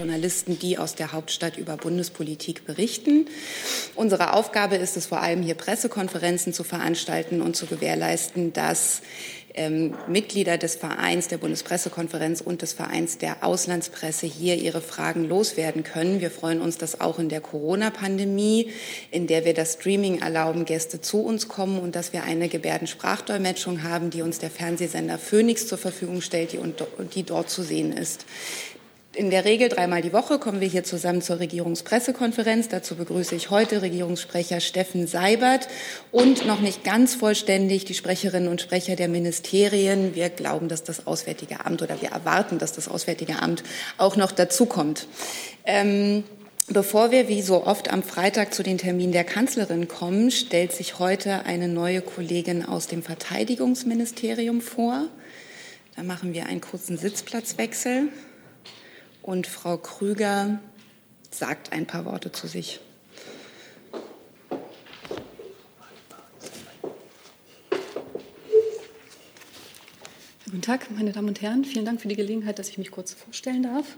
Journalisten, die aus der Hauptstadt über Bundespolitik berichten. Unsere Aufgabe ist es vor allem hier Pressekonferenzen zu veranstalten und zu gewährleisten, dass ähm, Mitglieder des Vereins der Bundespressekonferenz und des Vereins der Auslandspresse hier ihre Fragen loswerden können. Wir freuen uns, dass auch in der Corona-Pandemie, in der wir das Streaming erlauben, Gäste zu uns kommen und dass wir eine Gebärdensprachdolmetschung haben, die uns der Fernsehsender Phoenix zur Verfügung stellt, die, die dort zu sehen ist in der Regel dreimal die Woche kommen wir hier zusammen zur Regierungspressekonferenz. Dazu begrüße ich heute Regierungssprecher Steffen Seibert und noch nicht ganz vollständig die Sprecherinnen und Sprecher der Ministerien. Wir glauben, dass das Auswärtige Amt oder wir erwarten, dass das Auswärtige Amt auch noch dazukommt. Ähm, Bevor wir wie so oft am Freitag zu den Terminen der Kanzlerin kommen, stellt sich heute eine neue Kollegin aus dem Verteidigungsministerium vor. Da machen wir einen kurzen Sitzplatzwechsel und Frau Krüger sagt ein paar Worte zu sich. Guten Tag, meine Damen und Herren. Vielen Dank für die Gelegenheit, dass ich mich kurz vorstellen darf.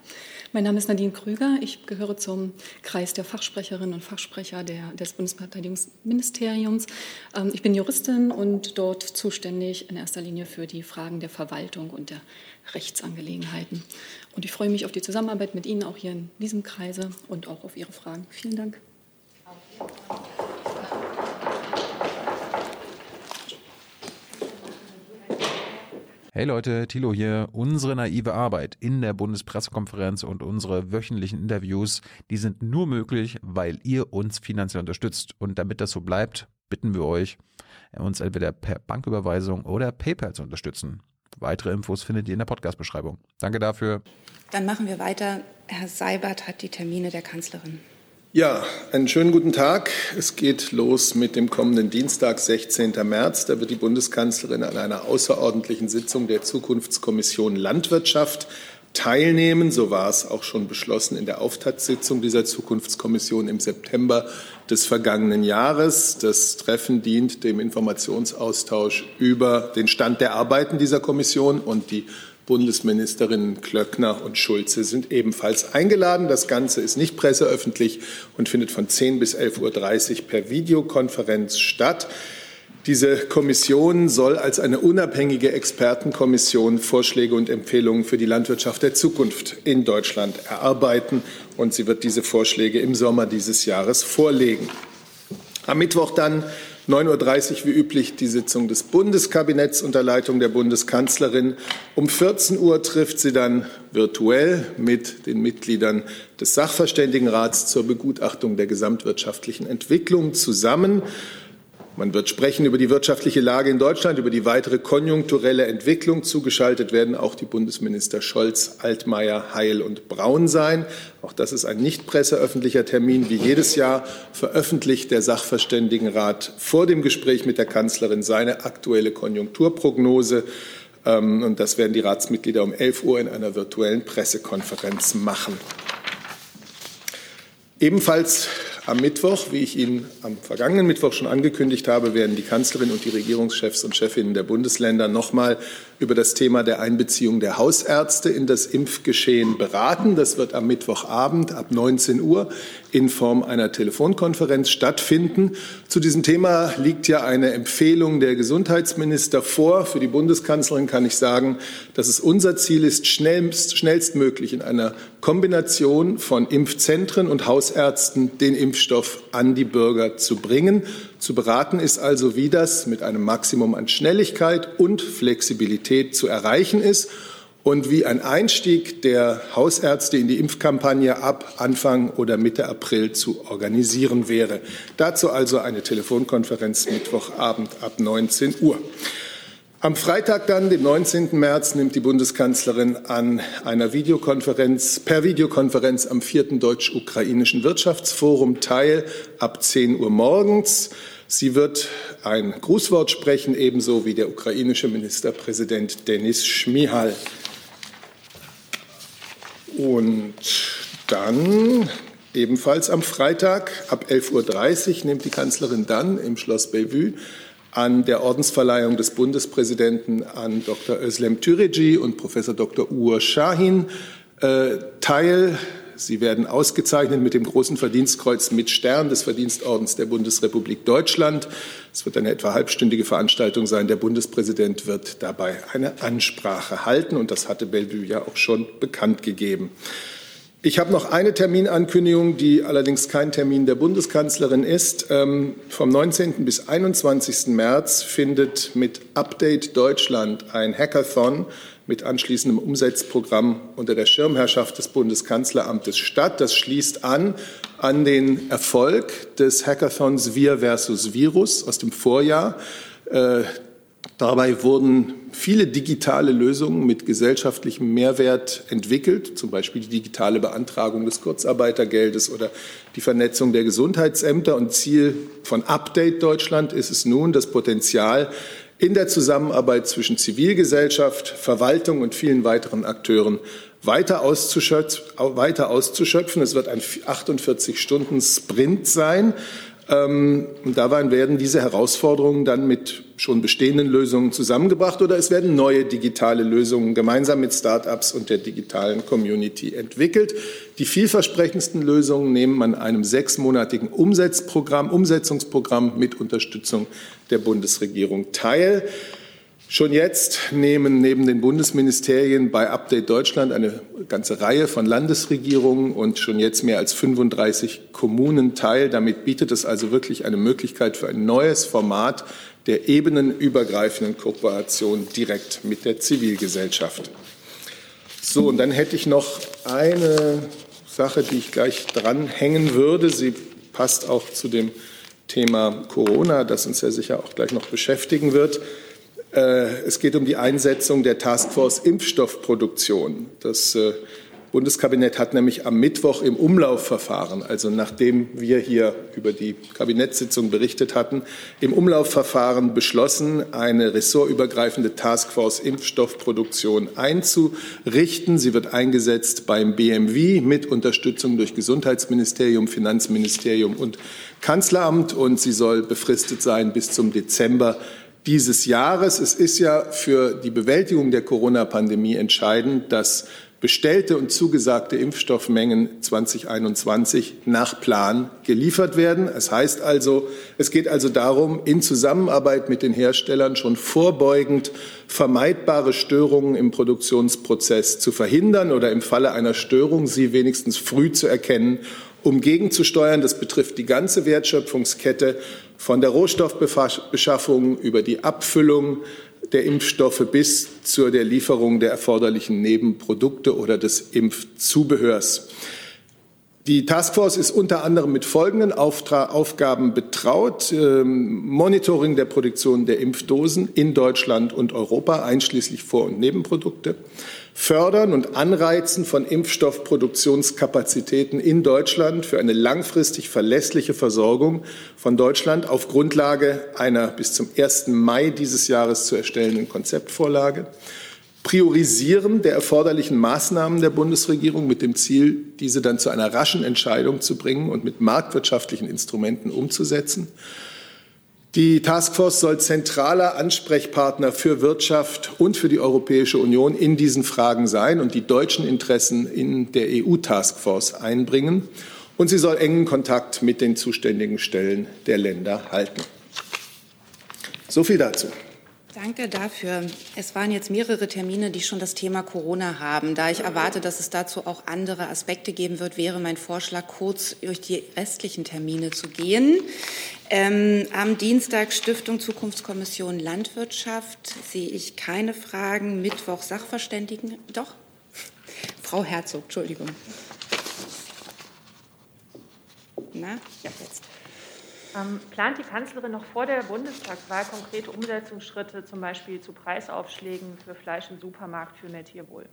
Mein Name ist Nadine Krüger. Ich gehöre zum Kreis der Fachsprecherinnen und Fachsprecher der, des Bundesverteidigungsministeriums. Ähm, ich bin Juristin und dort zuständig in erster Linie für die Fragen der Verwaltung und der Rechtsangelegenheiten. Und ich freue mich auf die Zusammenarbeit mit Ihnen auch hier in diesem Kreise und auch auf Ihre Fragen. Vielen Dank. Hey Leute, Thilo hier. Unsere naive Arbeit in der Bundespressekonferenz und unsere wöchentlichen Interviews, die sind nur möglich, weil ihr uns finanziell unterstützt. Und damit das so bleibt, bitten wir euch, uns entweder per Banküberweisung oder PayPal zu unterstützen. Weitere Infos findet ihr in der Podcast-Beschreibung. Danke dafür. Dann machen wir weiter. Herr Seibert hat die Termine der Kanzlerin. Ja, einen schönen guten Tag. Es geht los mit dem kommenden Dienstag, 16. März. Da wird die Bundeskanzlerin an einer außerordentlichen Sitzung der Zukunftskommission Landwirtschaft teilnehmen. So war es auch schon beschlossen in der Auftaktssitzung dieser Zukunftskommission im September des vergangenen Jahres. Das Treffen dient dem Informationsaustausch über den Stand der Arbeiten dieser Kommission und die Bundesministerinnen Klöckner und Schulze sind ebenfalls eingeladen. Das Ganze ist nicht presseöffentlich und findet von 10 bis 11.30 Uhr per Videokonferenz statt. Diese Kommission soll als eine unabhängige Expertenkommission Vorschläge und Empfehlungen für die Landwirtschaft der Zukunft in Deutschland erarbeiten. Und sie wird diese Vorschläge im Sommer dieses Jahres vorlegen. Am Mittwoch dann 9.30 Uhr wie üblich die Sitzung des Bundeskabinetts unter Leitung der Bundeskanzlerin. Um 14 Uhr trifft sie dann virtuell mit den Mitgliedern des Sachverständigenrats zur Begutachtung der gesamtwirtschaftlichen Entwicklung zusammen. Man wird sprechen über die wirtschaftliche Lage in Deutschland, über die weitere konjunkturelle Entwicklung. Zugeschaltet werden auch die Bundesminister Scholz, Altmaier, Heil und Braun sein. Auch das ist ein nicht presseöffentlicher Termin. Wie jedes Jahr veröffentlicht der Sachverständigenrat vor dem Gespräch mit der Kanzlerin seine aktuelle Konjunkturprognose. Ähm, und das werden die Ratsmitglieder um 11 Uhr in einer virtuellen Pressekonferenz machen. Ebenfalls am Mittwoch, wie ich Ihnen am vergangenen Mittwoch schon angekündigt habe, werden die Kanzlerin und die Regierungschefs und Chefinnen der Bundesländer nochmal über das Thema der Einbeziehung der Hausärzte in das Impfgeschehen beraten. Das wird am Mittwochabend ab 19 Uhr in Form einer Telefonkonferenz stattfinden. Zu diesem Thema liegt ja eine Empfehlung der Gesundheitsminister vor. Für die Bundeskanzlerin kann ich sagen, dass es unser Ziel ist, schnellst, schnellstmöglich in einer Kombination von Impfzentren und Hausärzten den Impfstoff an die Bürger zu bringen. Zu beraten ist also, wie das mit einem Maximum an Schnelligkeit und Flexibilität zu erreichen ist und wie ein Einstieg der Hausärzte in die Impfkampagne ab Anfang oder Mitte April zu organisieren wäre. Dazu also eine Telefonkonferenz Mittwochabend ab 19 Uhr. Am Freitag dann, dem 19. März, nimmt die Bundeskanzlerin an einer Videokonferenz, per Videokonferenz am vierten deutsch-ukrainischen Wirtschaftsforum teil, ab 10 Uhr morgens. Sie wird ein Grußwort sprechen, ebenso wie der ukrainische Ministerpräsident Denis Schmihal. Und dann ebenfalls am Freitag ab 11.30 Uhr nimmt die Kanzlerin dann im Schloss Bellevue an der Ordensverleihung des Bundespräsidenten an Dr. Özlem Türeci und Professor Dr. Uğur Şahin äh, teil. Sie werden ausgezeichnet mit dem Großen Verdienstkreuz mit Stern des Verdienstordens der Bundesrepublik Deutschland. Es wird eine etwa halbstündige Veranstaltung sein. Der Bundespräsident wird dabei eine Ansprache halten. Und das hatte Bellevue ja auch schon bekannt gegeben. Ich habe noch eine Terminankündigung, die allerdings kein Termin der Bundeskanzlerin ist. Ähm, vom 19. bis 21. März findet mit Update Deutschland ein Hackathon mit anschließendem Umsetzprogramm unter der Schirmherrschaft des Bundeskanzleramtes statt. Das schließt an an den Erfolg des Hackathons Wir versus Virus aus dem Vorjahr. Äh, Dabei wurden viele digitale Lösungen mit gesellschaftlichem Mehrwert entwickelt, zum Beispiel die digitale Beantragung des Kurzarbeitergeldes oder die Vernetzung der Gesundheitsämter. Und Ziel von Update Deutschland ist es nun, das Potenzial in der Zusammenarbeit zwischen Zivilgesellschaft, Verwaltung und vielen weiteren Akteuren weiter auszuschöpfen. Es wird ein 48-Stunden-Sprint sein. Ähm, und dabei werden diese Herausforderungen dann mit schon bestehenden Lösungen zusammengebracht oder es werden neue digitale Lösungen gemeinsam mit Start-ups und der digitalen Community entwickelt. Die vielversprechendsten Lösungen nehmen an einem sechsmonatigen Umsetzungsprogramm mit Unterstützung der Bundesregierung teil. Schon jetzt nehmen neben den Bundesministerien bei Update Deutschland eine ganze Reihe von Landesregierungen und schon jetzt mehr als 35 Kommunen teil. Damit bietet es also wirklich eine Möglichkeit für ein neues Format der ebenenübergreifenden Kooperation direkt mit der Zivilgesellschaft. So, und dann hätte ich noch eine Sache, die ich gleich dranhängen würde. Sie passt auch zu dem Thema Corona, das uns ja sicher auch gleich noch beschäftigen wird. Äh, es geht um die Einsetzung der Taskforce Impfstoffproduktion. Das äh, Bundeskabinett hat nämlich am Mittwoch im Umlaufverfahren, also nachdem wir hier über die Kabinettssitzung berichtet hatten, im Umlaufverfahren beschlossen, eine ressortübergreifende Taskforce Impfstoffproduktion einzurichten. Sie wird eingesetzt beim BMW mit Unterstützung durch Gesundheitsministerium, Finanzministerium und Kanzleramt und sie soll befristet sein bis zum Dezember dieses Jahres. Es ist ja für die Bewältigung der Corona-Pandemie entscheidend, dass bestellte und zugesagte Impfstoffmengen 2021 nach Plan geliefert werden. Es heißt also, es geht also darum, in Zusammenarbeit mit den Herstellern schon vorbeugend vermeidbare Störungen im Produktionsprozess zu verhindern oder im Falle einer Störung sie wenigstens früh zu erkennen um gegenzusteuern. Das betrifft die ganze Wertschöpfungskette von der Rohstoffbeschaffung über die Abfüllung der Impfstoffe bis zur der Lieferung der erforderlichen Nebenprodukte oder des Impfzubehörs. Die Taskforce ist unter anderem mit folgenden Aufgaben betraut. Ähm, Monitoring der Produktion der Impfdosen in Deutschland und Europa, einschließlich Vor- und Nebenprodukte. Fördern und Anreizen von Impfstoffproduktionskapazitäten in Deutschland für eine langfristig verlässliche Versorgung von Deutschland auf Grundlage einer bis zum 1. Mai dieses Jahres zu erstellenden Konzeptvorlage. Priorisieren der erforderlichen Maßnahmen der Bundesregierung mit dem Ziel, diese dann zu einer raschen Entscheidung zu bringen und mit marktwirtschaftlichen Instrumenten umzusetzen die Taskforce soll zentraler Ansprechpartner für Wirtschaft und für die Europäische Union in diesen Fragen sein und die deutschen Interessen in der EU-Taskforce einbringen. Und sie soll engen Kontakt mit den zuständigen Stellen der Länder halten. So viel dazu. Danke dafür. Es waren jetzt mehrere Termine, die schon das Thema Corona haben. Da ich erwarte, dass es dazu auch andere Aspekte geben wird, wäre mein Vorschlag, kurz durch die restlichen Termine zu gehen. Ähm, am Dienstag Stiftung Zukunftskommission Landwirtschaft sehe ich keine Fragen. Mittwoch Sachverständigen. Doch. Frau Herzog, Entschuldigung. Na, ja, jetzt. Ähm, plant die Kanzlerin noch vor der Bundestagswahl konkrete Umsetzungsschritte, zum Beispiel zu Preisaufschlägen für Fleisch im Supermarkt für mehr Tierwohl?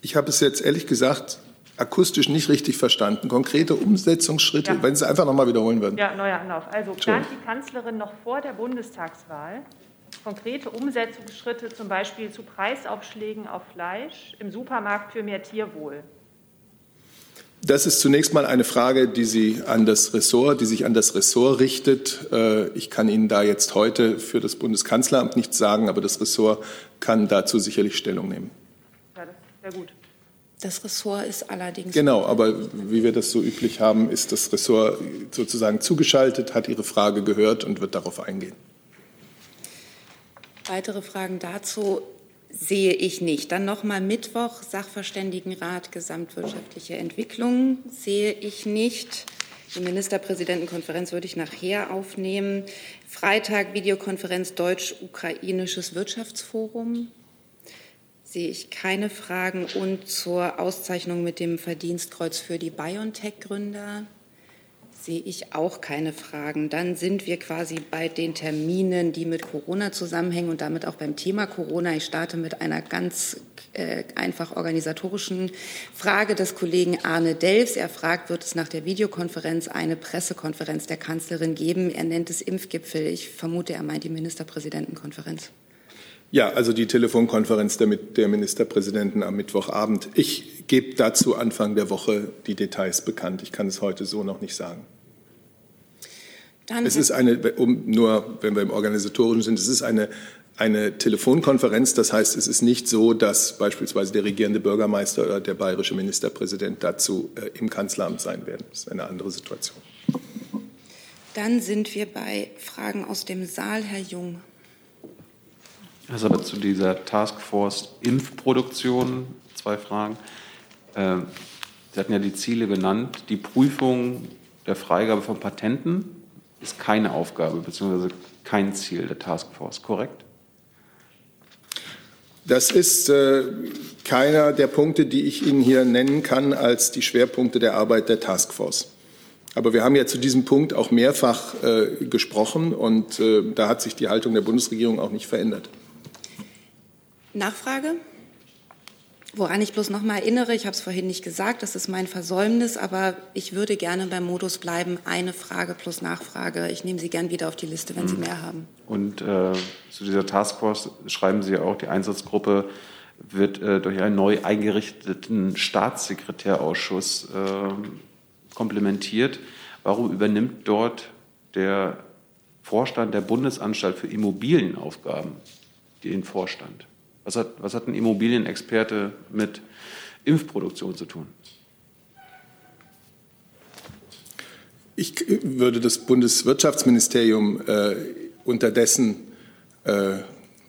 Ich habe es jetzt ehrlich gesagt akustisch nicht richtig verstanden. Konkrete Umsetzungsschritte, ja. wenn Sie es einfach noch mal wiederholen würden. Ja, neuer Anlauf. Also plant die Kanzlerin noch vor der Bundestagswahl konkrete Umsetzungsschritte, zum Beispiel zu Preisaufschlägen auf Fleisch im Supermarkt für mehr Tierwohl? Das ist zunächst mal eine Frage, die Sie an das Ressort, die sich an das Ressort richtet. Äh, ich kann Ihnen da jetzt heute für das Bundeskanzleramt nichts sagen, aber das Ressort kann dazu sicherlich Stellung nehmen. Ja, das Sehr gut. Das Ressort ist allerdings. Genau, aber wie wir das so üblich haben, ist das Ressort sozusagen zugeschaltet, hat Ihre Frage gehört und wird darauf eingehen. Weitere Fragen dazu sehe ich nicht. Dann nochmal Mittwoch, Sachverständigenrat Gesamtwirtschaftliche Entwicklung sehe ich nicht. Die Ministerpräsidentenkonferenz würde ich nachher aufnehmen. Freitag Videokonferenz Deutsch-Ukrainisches Wirtschaftsforum sehe ich keine Fragen. Und zur Auszeichnung mit dem Verdienstkreuz für die BioNTech-Gründer sehe ich auch keine Fragen. Dann sind wir quasi bei den Terminen, die mit Corona zusammenhängen und damit auch beim Thema Corona. Ich starte mit einer ganz äh, einfach organisatorischen Frage des Kollegen Arne Delfs. Er fragt, wird es nach der Videokonferenz eine Pressekonferenz der Kanzlerin geben? Er nennt es Impfgipfel. Ich vermute, er meint die Ministerpräsidentenkonferenz. Ja, also die Telefonkonferenz der, der Ministerpräsidenten am Mittwochabend. Ich gebe dazu Anfang der Woche die Details bekannt. Ich kann es heute so noch nicht sagen. Dann es ist eine, um, nur wenn wir im Organisatorischen sind, es ist eine, eine Telefonkonferenz. Das heißt, es ist nicht so, dass beispielsweise der regierende Bürgermeister oder der bayerische Ministerpräsident dazu äh, im Kanzleramt sein werden. Das ist eine andere Situation. Dann sind wir bei Fragen aus dem Saal. Herr Jung. Also aber zu dieser Taskforce Impfproduktion zwei Fragen. Ähm, Sie hatten ja die Ziele genannt. Die Prüfung der Freigabe von Patenten ist keine Aufgabe bzw. kein Ziel der Taskforce, korrekt? Das ist äh, keiner der Punkte, die ich Ihnen hier nennen kann als die Schwerpunkte der Arbeit der Taskforce. Aber wir haben ja zu diesem Punkt auch mehrfach äh, gesprochen und äh, da hat sich die Haltung der Bundesregierung auch nicht verändert. Nachfrage? Woran ich bloß noch mal erinnere, ich habe es vorhin nicht gesagt, das ist mein Versäumnis, aber ich würde gerne beim Modus bleiben, eine Frage plus Nachfrage. Ich nehme Sie gern wieder auf die Liste, wenn Sie mhm. mehr haben. Und äh, zu dieser Taskforce schreiben Sie auch, die Einsatzgruppe wird äh, durch einen neu eingerichteten Staatssekretärausschuss äh, komplementiert. Warum übernimmt dort der Vorstand der Bundesanstalt für Immobilienaufgaben den Vorstand? Was hat, was hat ein Immobilienexperte mit Impfproduktion zu tun? Ich würde das Bundeswirtschaftsministerium äh, unterdessen äh,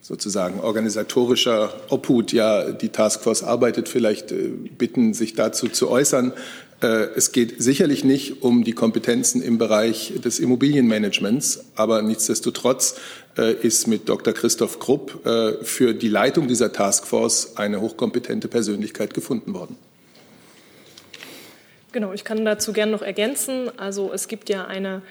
sozusagen organisatorischer Obhut, ja, die Taskforce arbeitet, vielleicht äh, bitten, sich dazu zu äußern. Äh, es geht sicherlich nicht um die Kompetenzen im Bereich des Immobilienmanagements, aber nichtsdestotrotz äh, ist mit Dr. Christoph Krupp äh, für die Leitung dieser Taskforce eine hochkompetente Persönlichkeit gefunden worden. Genau, ich kann dazu gerne noch ergänzen. Also es gibt ja eine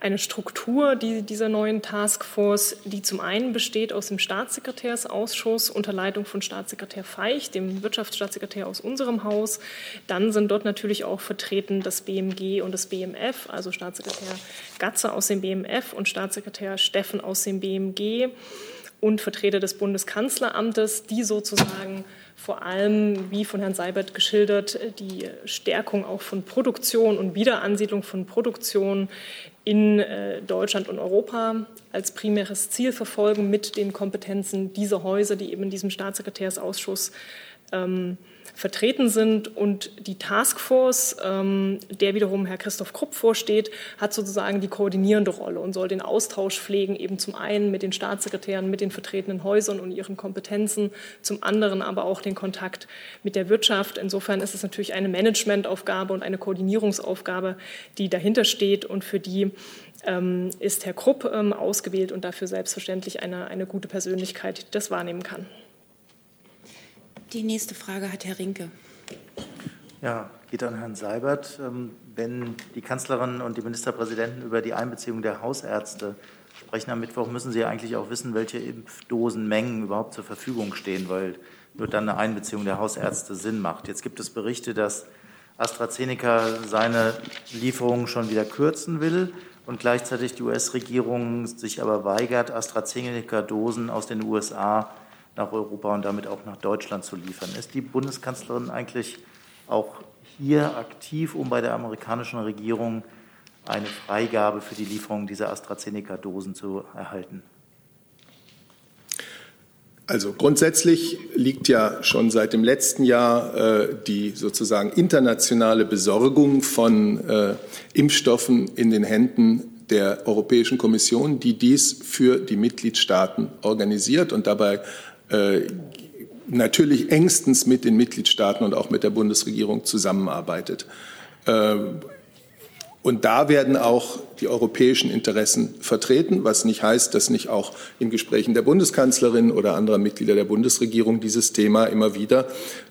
eine Struktur die, dieser neuen Taskforce, die zum einen besteht aus dem Staatssekretärsausschuss unter Leitung von Staatssekretär Feich, dem Wirtschaftsstaatssekretär aus unserem Haus. Dann sind dort natürlich auch vertreten das BMG und das BMF, also Staatssekretär Gatze aus dem BMF und Staatssekretär Steffen aus dem BMG und Vertreter des Bundeskanzleramtes, die sozusagen vor allem, wie von Herrn Seibert geschildert, die Stärkung auch von Produktion und Wiederansiedlung von Produktion in äh, Deutschland und Europa als primäres Ziel verfolgen mit den Kompetenzen dieser Häuser, die eben in diesem Staatssekretärsausschuss ähm, vertreten sind. Und die Taskforce, ähm, der wiederum Herr Christoph Krupp vorsteht, hat sozusagen die koordinierende Rolle und soll den Austausch pflegen, eben zum einen mit den Staatssekretären, mit den vertretenen Häusern und ihren Kompetenzen, zum anderen aber auch den Kontakt mit der Wirtschaft. Insofern ist es natürlich eine Managementaufgabe und eine Koordinierungsaufgabe, die dahinter steht und für die ähm, ist Herr Krupp ähm, ausgewählt und dafür selbstverständlich eine, eine gute Persönlichkeit, die das wahrnehmen kann. Die nächste Frage hat Herr Rinke. Ja, geht an Herrn Seibert. Ähm, wenn die Kanzlerin und die Ministerpräsidenten über die Einbeziehung der Hausärzte sprechen am Mittwoch, müssen Sie eigentlich auch wissen, welche Impfdosenmengen überhaupt zur Verfügung stehen, weil nur dann eine Einbeziehung der Hausärzte Sinn macht. Jetzt gibt es Berichte, dass AstraZeneca seine Lieferungen schon wieder kürzen will und gleichzeitig die US-Regierung sich aber weigert, AstraZeneca-Dosen aus den USA nach Europa und damit auch nach Deutschland zu liefern. Ist die Bundeskanzlerin eigentlich auch hier aktiv, um bei der amerikanischen Regierung eine Freigabe für die Lieferung dieser AstraZeneca-Dosen zu erhalten? Also grundsätzlich liegt ja schon seit dem letzten Jahr äh, die sozusagen internationale Besorgung von äh, Impfstoffen in den Händen der Europäischen Kommission, die dies für die Mitgliedstaaten organisiert und dabei natürlich engstens mit den Mitgliedstaaten und auch mit der Bundesregierung zusammenarbeitet. Äh, und da werden auch die europäischen Interessen vertreten, was nicht heißt, dass nicht auch in Gesprächen der Bundeskanzlerin oder anderer Mitglieder der Bundesregierung dieses Thema immer wieder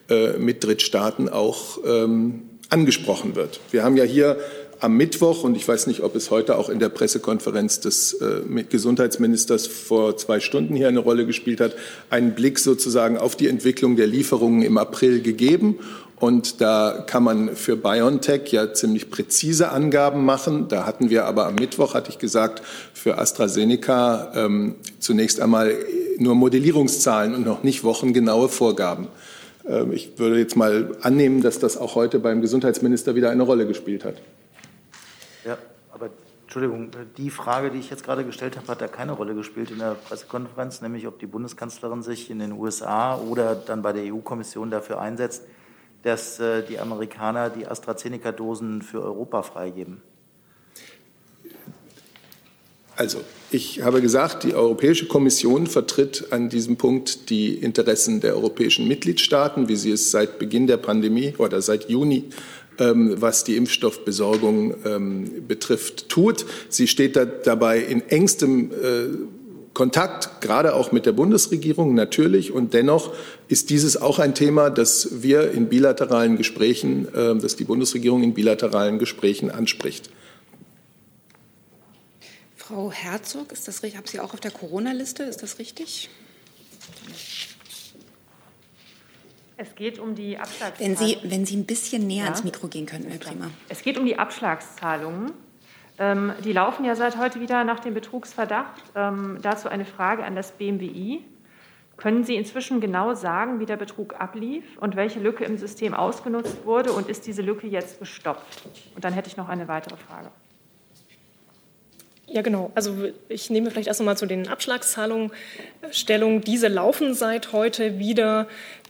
äh, mit Drittstaaten auch ähm, angesprochen wird. Wir haben ja hier am Mittwoch, und ich weiß nicht, ob es heute auch in der Pressekonferenz des äh, Gesundheitsministers vor zwei Stunden hier eine Rolle gespielt hat, einen Blick sozusagen auf die Entwicklung der Lieferungen im April gegeben. Und da kann man für BioNTech ja ziemlich präzise Angaben machen. Da hatten wir aber am Mittwoch, hatte ich gesagt, für AstraZeneca ähm, zunächst einmal nur Modellierungszahlen und noch nicht wochengenaue Vorgaben. Ähm, ich würde jetzt mal annehmen, dass das auch heute beim Gesundheitsminister wieder eine Rolle gespielt hat. Ja, aber Entschuldigung, die Frage, die ich jetzt gerade gestellt habe, hat da keine Rolle gespielt in der Pressekonferenz, nämlich ob die Bundeskanzlerin sich in den USA oder dann bei der EU-Kommission dafür einsetzt, dass äh, die Amerikaner die AstraZeneca-Dosen für Europa freigeben? Also, ich habe gesagt, die Europäische Kommission vertritt an diesem Punkt die Interessen der europäischen Mitgliedstaaten, wie sie es seit Beginn der Pandemie oder seit Juni was die Impfstoffbesorgung ähm, betrifft, tut. Sie steht da dabei in engstem äh, Kontakt, gerade auch mit der Bundesregierung natürlich. Und dennoch ist dieses auch ein Thema, das wir in bilateralen Gesprächen, äh, dass die Bundesregierung in bilateralen Gesprächen anspricht. Frau Herzog, ist das richtig? Haben Sie auch auf der Corona-Liste? Ist das richtig? Es geht um die Abschlagszahlungen. Wenn Sie, wenn Sie ein bisschen näher ja? ans Mikro gehen könnten, wäre prima. Es geht um die Abschlagszahlungen. Ähm, die laufen ja seit heute wieder nach dem Betrugsverdacht. Ähm, dazu eine Frage an das BMWI. Können Sie inzwischen genau sagen, wie der Betrug ablief und welche Lücke im System ausgenutzt wurde und ist diese Lücke jetzt gestoppt? Und dann hätte ich noch eine weitere Frage. Ja, genau. Also ich nehme vielleicht erst einmal zu den Abschlagszahlungen Stellung. Diese laufen seit heute wieder.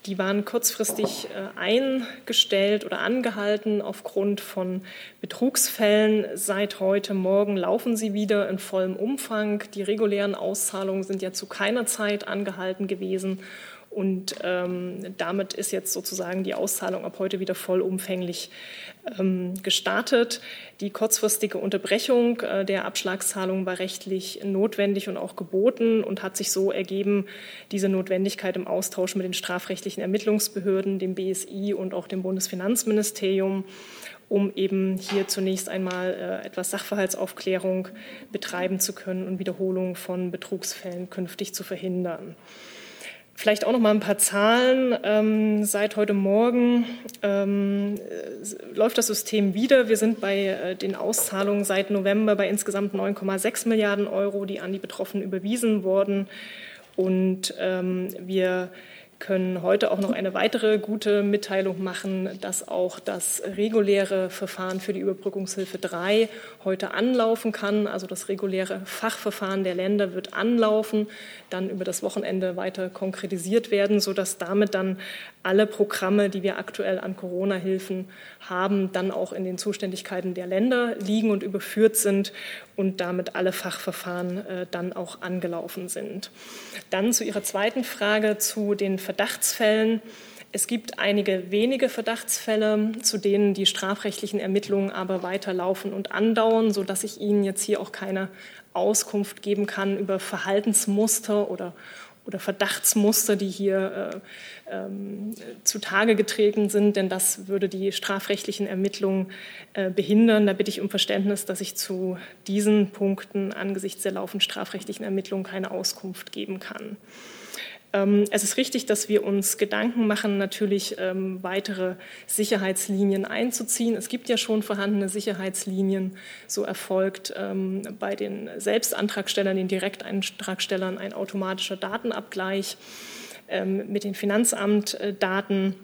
Die waren kurzfristig äh, eingestellt oder angehalten aufgrund von Betrugsfällen. Seit heute Morgen laufen sie wieder in vollem Umfang. Die regulären Auszahlungen sind ja zu keiner Zeit angehalten gewesen. Und ähm, damit ist jetzt sozusagen die Auszahlung ab heute wieder vollumfänglich ähm, gestartet. Die kurzfristige Unterbrechung äh, der Abschlagszahlung war rechtlich notwendig und auch geboten und hat sich so ergeben, diese Notwendigkeit im Austausch mit den strafrechtlichen Ermittlungsbehörden, dem BSI und auch dem Bundesfinanzministerium um eben hier zunächst einmal äh, etwas Sachverhaltsaufklärung betreiben zu können und Wiederholung von Betrugsfällen künftig zu verhindern. Vielleicht auch noch mal ein paar Zahlen. Ähm, seit heute Morgen ähm, läuft das System wieder. Wir sind bei äh, den Auszahlungen seit November bei insgesamt 9,6 Milliarden Euro, die an die Betroffenen überwiesen wurden. Und ähm, wir können heute auch noch eine weitere gute Mitteilung machen, dass auch das reguläre Verfahren für die Überbrückungshilfe 3 heute anlaufen kann. Also das reguläre Fachverfahren der Länder wird anlaufen, dann über das Wochenende weiter konkretisiert werden, sodass damit dann alle Programme, die wir aktuell an Corona-Hilfen haben, dann auch in den Zuständigkeiten der Länder liegen und überführt sind und damit alle Fachverfahren äh, dann auch angelaufen sind. Dann zu Ihrer zweiten Frage zu den Verdachtsfällen. Es gibt einige wenige Verdachtsfälle, zu denen die strafrechtlichen Ermittlungen aber weiterlaufen und andauern, sodass ich Ihnen jetzt hier auch keine Auskunft geben kann über Verhaltensmuster oder, oder Verdachtsmuster, die hier äh, ähm, zutage getreten sind, denn das würde die strafrechtlichen Ermittlungen äh, behindern. Da bitte ich um Verständnis, dass ich zu diesen Punkten angesichts der laufenden strafrechtlichen Ermittlungen keine Auskunft geben kann. Ähm, es ist richtig, dass wir uns Gedanken machen, natürlich ähm, weitere Sicherheitslinien einzuziehen. Es gibt ja schon vorhandene Sicherheitslinien. So erfolgt ähm, bei den Selbstantragstellern, den Direktantragstellern ein automatischer Datenabgleich mit den Finanzamtdaten.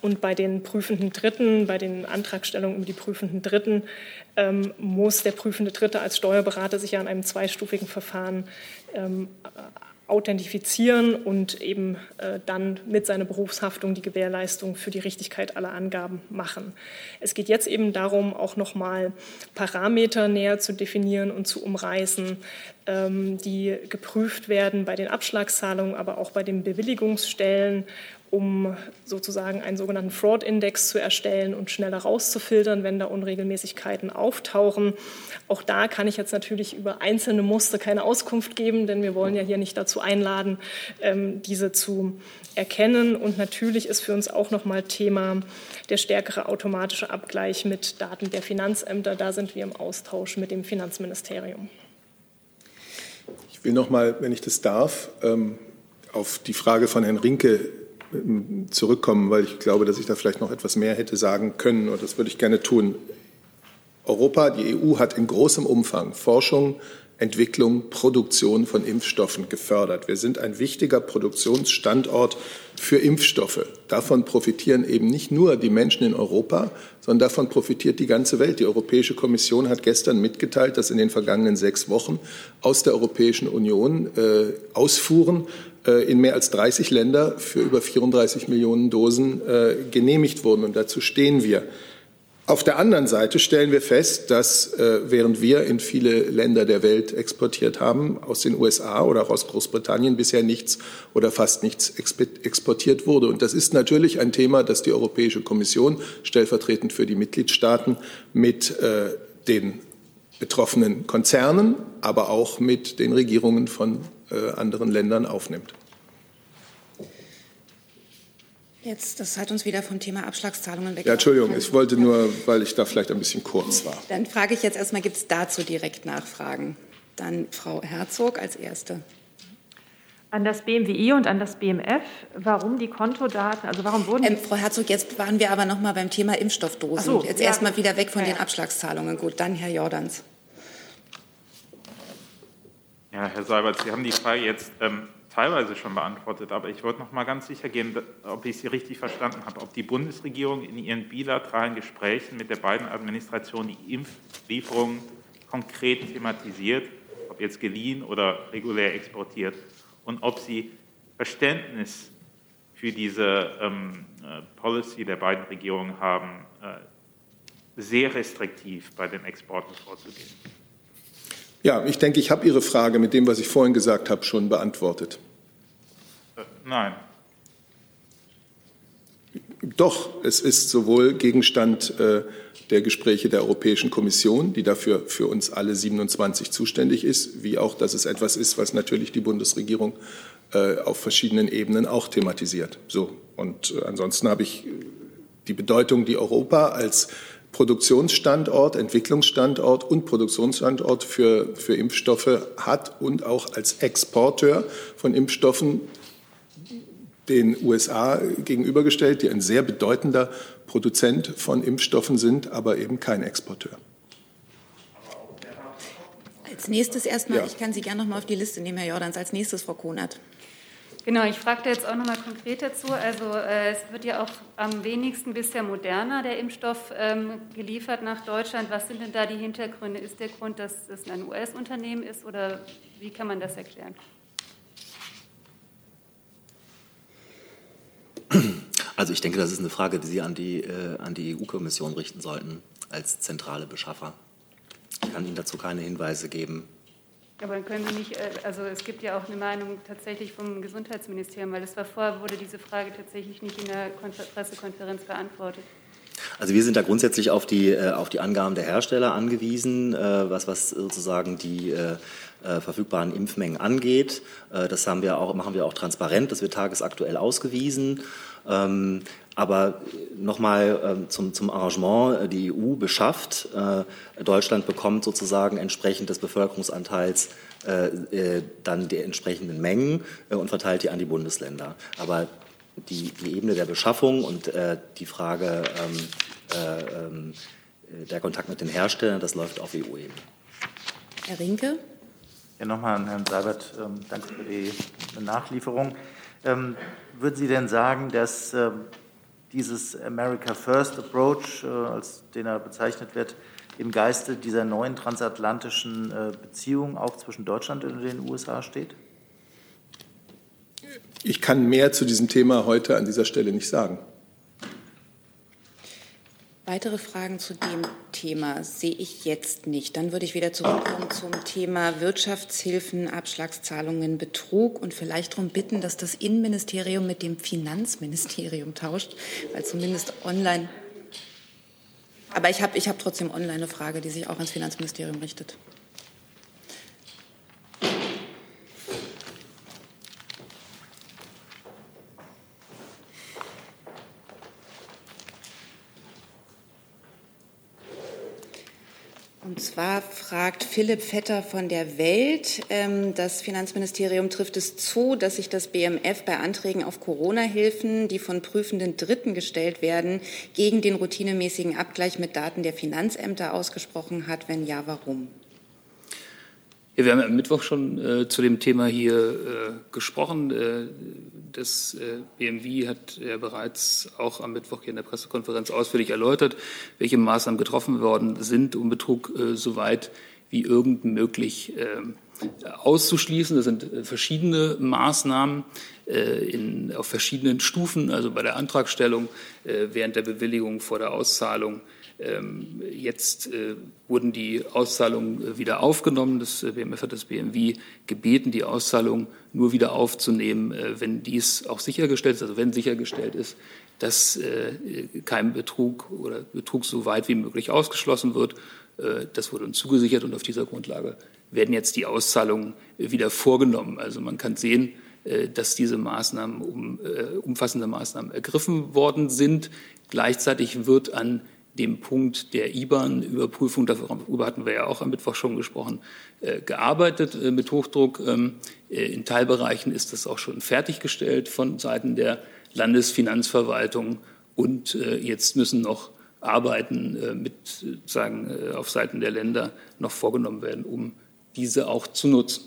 Und bei den prüfenden Dritten, bei den Antragstellungen über die prüfenden Dritten, ähm, muss der prüfende Dritte als Steuerberater sich ja an einem zweistufigen Verfahren ähm, authentifizieren und eben äh, dann mit seiner Berufshaftung die Gewährleistung für die Richtigkeit aller Angaben machen. Es geht jetzt eben darum, auch nochmal Parameter näher zu definieren und zu umreißen, ähm, die geprüft werden bei den Abschlagszahlungen, aber auch bei den Bewilligungsstellen um sozusagen einen sogenannten Fraud-Index zu erstellen und schneller rauszufiltern, wenn da Unregelmäßigkeiten auftauchen. Auch da kann ich jetzt natürlich über einzelne Muster keine Auskunft geben, denn wir wollen ja hier nicht dazu einladen, ähm, diese zu erkennen. Und natürlich ist für uns auch nochmal Thema der stärkere automatische Abgleich mit Daten der Finanzämter. Da sind wir im Austausch mit dem Finanzministerium. Ich will noch mal, wenn ich das darf, ähm, auf die Frage von Herrn Rinke zurückkommen, weil ich glaube, dass ich da vielleicht noch etwas mehr hätte sagen können und das würde ich gerne tun. Europa, die EU hat in großem Umfang Forschung, Entwicklung, Produktion von Impfstoffen gefördert. Wir sind ein wichtiger Produktionsstandort für Impfstoffe. Davon profitieren eben nicht nur die Menschen in Europa, sondern davon profitiert die ganze Welt. Die Europäische Kommission hat gestern mitgeteilt, dass in den vergangenen sechs Wochen aus der Europäischen Union äh, Ausfuhren in mehr als 30 Länder für über 34 Millionen Dosen äh, genehmigt wurden. Und dazu stehen wir. Auf der anderen Seite stellen wir fest, dass äh, während wir in viele Länder der Welt exportiert haben, aus den USA oder auch aus Großbritannien bisher nichts oder fast nichts exportiert wurde. Und das ist natürlich ein Thema, das die Europäische Kommission stellvertretend für die Mitgliedstaaten mit äh, den betroffenen Konzernen, aber auch mit den Regierungen von äh, anderen Ländern aufnimmt. Jetzt, das hat uns wieder vom Thema Abschlagszahlungen weg. Ja, Entschuldigung, ich wollte nur, weil ich da vielleicht ein bisschen kurz war. Dann frage ich jetzt erstmal, gibt es dazu direkt Nachfragen? Dann Frau Herzog als Erste. An das BMWI und an das BMF, warum die Kontodaten, also warum wurden ähm, Frau Herzog, jetzt waren wir aber noch mal beim Thema Impfstoffdosen. So, jetzt ja. erstmal wieder weg von ja, den Abschlagszahlungen. Gut, dann Herr Jordans. Ja, Herr Seibert, Sie haben die Frage jetzt ähm, teilweise schon beantwortet, aber ich wollte noch mal ganz sicher gehen, ob ich Sie richtig verstanden habe, ob die Bundesregierung in ihren bilateralen Gesprächen mit der beiden Administrationen die Impflieferungen konkret thematisiert, ob jetzt geliehen oder regulär exportiert, und ob sie Verständnis für diese ähm, äh, Policy der beiden Regierungen haben, äh, sehr restriktiv bei den Exporten vorzugehen. Ja, ich denke, ich habe Ihre Frage mit dem, was ich vorhin gesagt habe, schon beantwortet. Nein. Doch, es ist sowohl Gegenstand äh, der Gespräche der Europäischen Kommission, die dafür für uns alle 27 zuständig ist, wie auch, dass es etwas ist, was natürlich die Bundesregierung äh, auf verschiedenen Ebenen auch thematisiert. So. Und äh, ansonsten habe ich die Bedeutung, die Europa als Produktionsstandort, Entwicklungsstandort und Produktionsstandort für, für Impfstoffe hat und auch als Exporteur von Impfstoffen den USA gegenübergestellt, die ein sehr bedeutender Produzent von Impfstoffen sind, aber eben kein Exporteur. Als nächstes erstmal, ja. ich kann Sie gerne noch mal auf die Liste nehmen, Herr Jordans. Als nächstes Frau Konert. Genau, ich fragte jetzt auch noch mal konkret dazu. Also äh, es wird ja auch am wenigsten bisher moderner der Impfstoff ähm, geliefert nach Deutschland. Was sind denn da die Hintergründe? Ist der Grund, dass es ein US-Unternehmen ist oder wie kann man das erklären? Also ich denke, das ist eine Frage, die Sie an die, äh, an die EU-Kommission richten sollten als zentrale Beschaffer. Ich kann Ihnen dazu keine Hinweise geben. Aber dann können Sie nicht, äh, also es gibt ja auch eine Meinung tatsächlich vom Gesundheitsministerium, weil es war vorher, wurde diese Frage tatsächlich nicht in der Pressekonferenz beantwortet. Also wir sind da grundsätzlich auf die, äh, auf die Angaben der Hersteller angewiesen, äh, was, was sozusagen die verfügbaren Impfmengen angeht. Das haben wir auch, machen wir auch transparent, das wird tagesaktuell ausgewiesen. Ähm, aber nochmal ähm, zum, zum Arrangement, die EU beschafft, Deutschland bekommt sozusagen entsprechend des Bevölkerungsanteils dann die entsprechenden Mengen und verteilt die an die Bundesländer. Aber die, die Ebene der Beschaffung und äh, die Frage ähm, äh, ähm, der Kontakt mit den Herstellern, das läuft auf EU-Ebene. Herr Rinke. Ja, nochmal an Herrn Seibert, ähm, danke für die Nachlieferung. Ähm, würden Sie denn sagen, dass ähm, dieses America First Approach, äh, als den er bezeichnet wird, im Geiste dieser neuen transatlantischen äh, Beziehung auch zwischen Deutschland und den USA steht? ich kann mehr zu diesem Thema heute an dieser Stelle nicht sagen. Weitere Fragen zu dem Thema sehe ich jetzt nicht. Dann würde ich wieder zurückkommen zum Thema Wirtschaftshilfen, Abschlagszahlungen, Betrug und vielleicht darum bitten, dass das Innenministerium mit dem Finanzministerium tauscht, weil zumindest online. Aber ich habe ich hab trotzdem online eine Frage, die sich auch ans Finanzministerium richtet. Zwar fragt Philipp Vetter von der Welt, ähm, das Finanzministerium trifft es zu, dass sich das BMF bei Anträgen auf Corona-Hilfen, die von prüfenden Dritten gestellt werden, gegen den routinemäßigen Abgleich mit Daten der Finanzämter ausgesprochen hat. Wenn ja, warum? Ja, wir haben am Mittwoch schon äh, zu dem Thema hier äh, gesprochen. Äh, das äh, BMW hat ja bereits auch am Mittwoch hier in der Pressekonferenz ausführlich erläutert, welche Maßnahmen getroffen worden sind, um Betrug äh, so weit wie irgend möglich ähm, auszuschließen. Das sind äh, verschiedene Maßnahmen in, auf verschiedenen Stufen, also bei der Antragstellung, während der Bewilligung, vor der Auszahlung, jetzt äh, wurden die Auszahlungen äh, wieder aufgenommen. Das äh, BMF hat das BMW gebeten, die Auszahlungen nur wieder aufzunehmen, wenn dies auch sichergestellt ist, also wenn sichergestellt ist, dass kein Betrug oder Betrug so weit wie möglich ausgeschlossen wird. Das wurde uns zugesichert und auf dieser Grundlage werden jetzt die Auszahlungen wieder vorgenommen. Also man kann sehen, dass diese Maßnahmen, um, umfassende Maßnahmen ergriffen worden sind. Gleichzeitig wird an dem Punkt der IBAN-Überprüfung, darüber hatten wir ja auch am Mittwoch schon gesprochen, äh, gearbeitet äh, mit Hochdruck. Ähm, äh, in Teilbereichen ist das auch schon fertiggestellt von Seiten der Landesfinanzverwaltung und jetzt müssen noch Arbeiten mit sagen auf Seiten der Länder noch vorgenommen werden, um diese auch zu nutzen.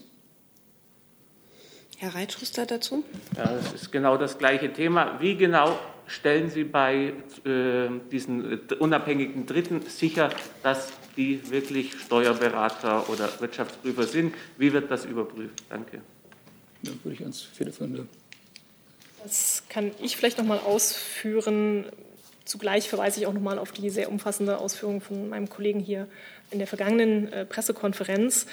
Herr Reitschuster dazu? Ja, das ist genau das gleiche Thema. Wie genau stellen Sie bei äh, diesen äh, unabhängigen Dritten sicher, dass die wirklich Steuerberater oder Wirtschaftsprüfer sind? Wie wird das überprüft? Danke. Dann würde ich ans Telefon. Das kann ich vielleicht noch mal ausführen. Zugleich verweise ich auch noch mal auf die sehr umfassende Ausführung von meinem Kollegen hier in der vergangenen äh, Pressekonferenz.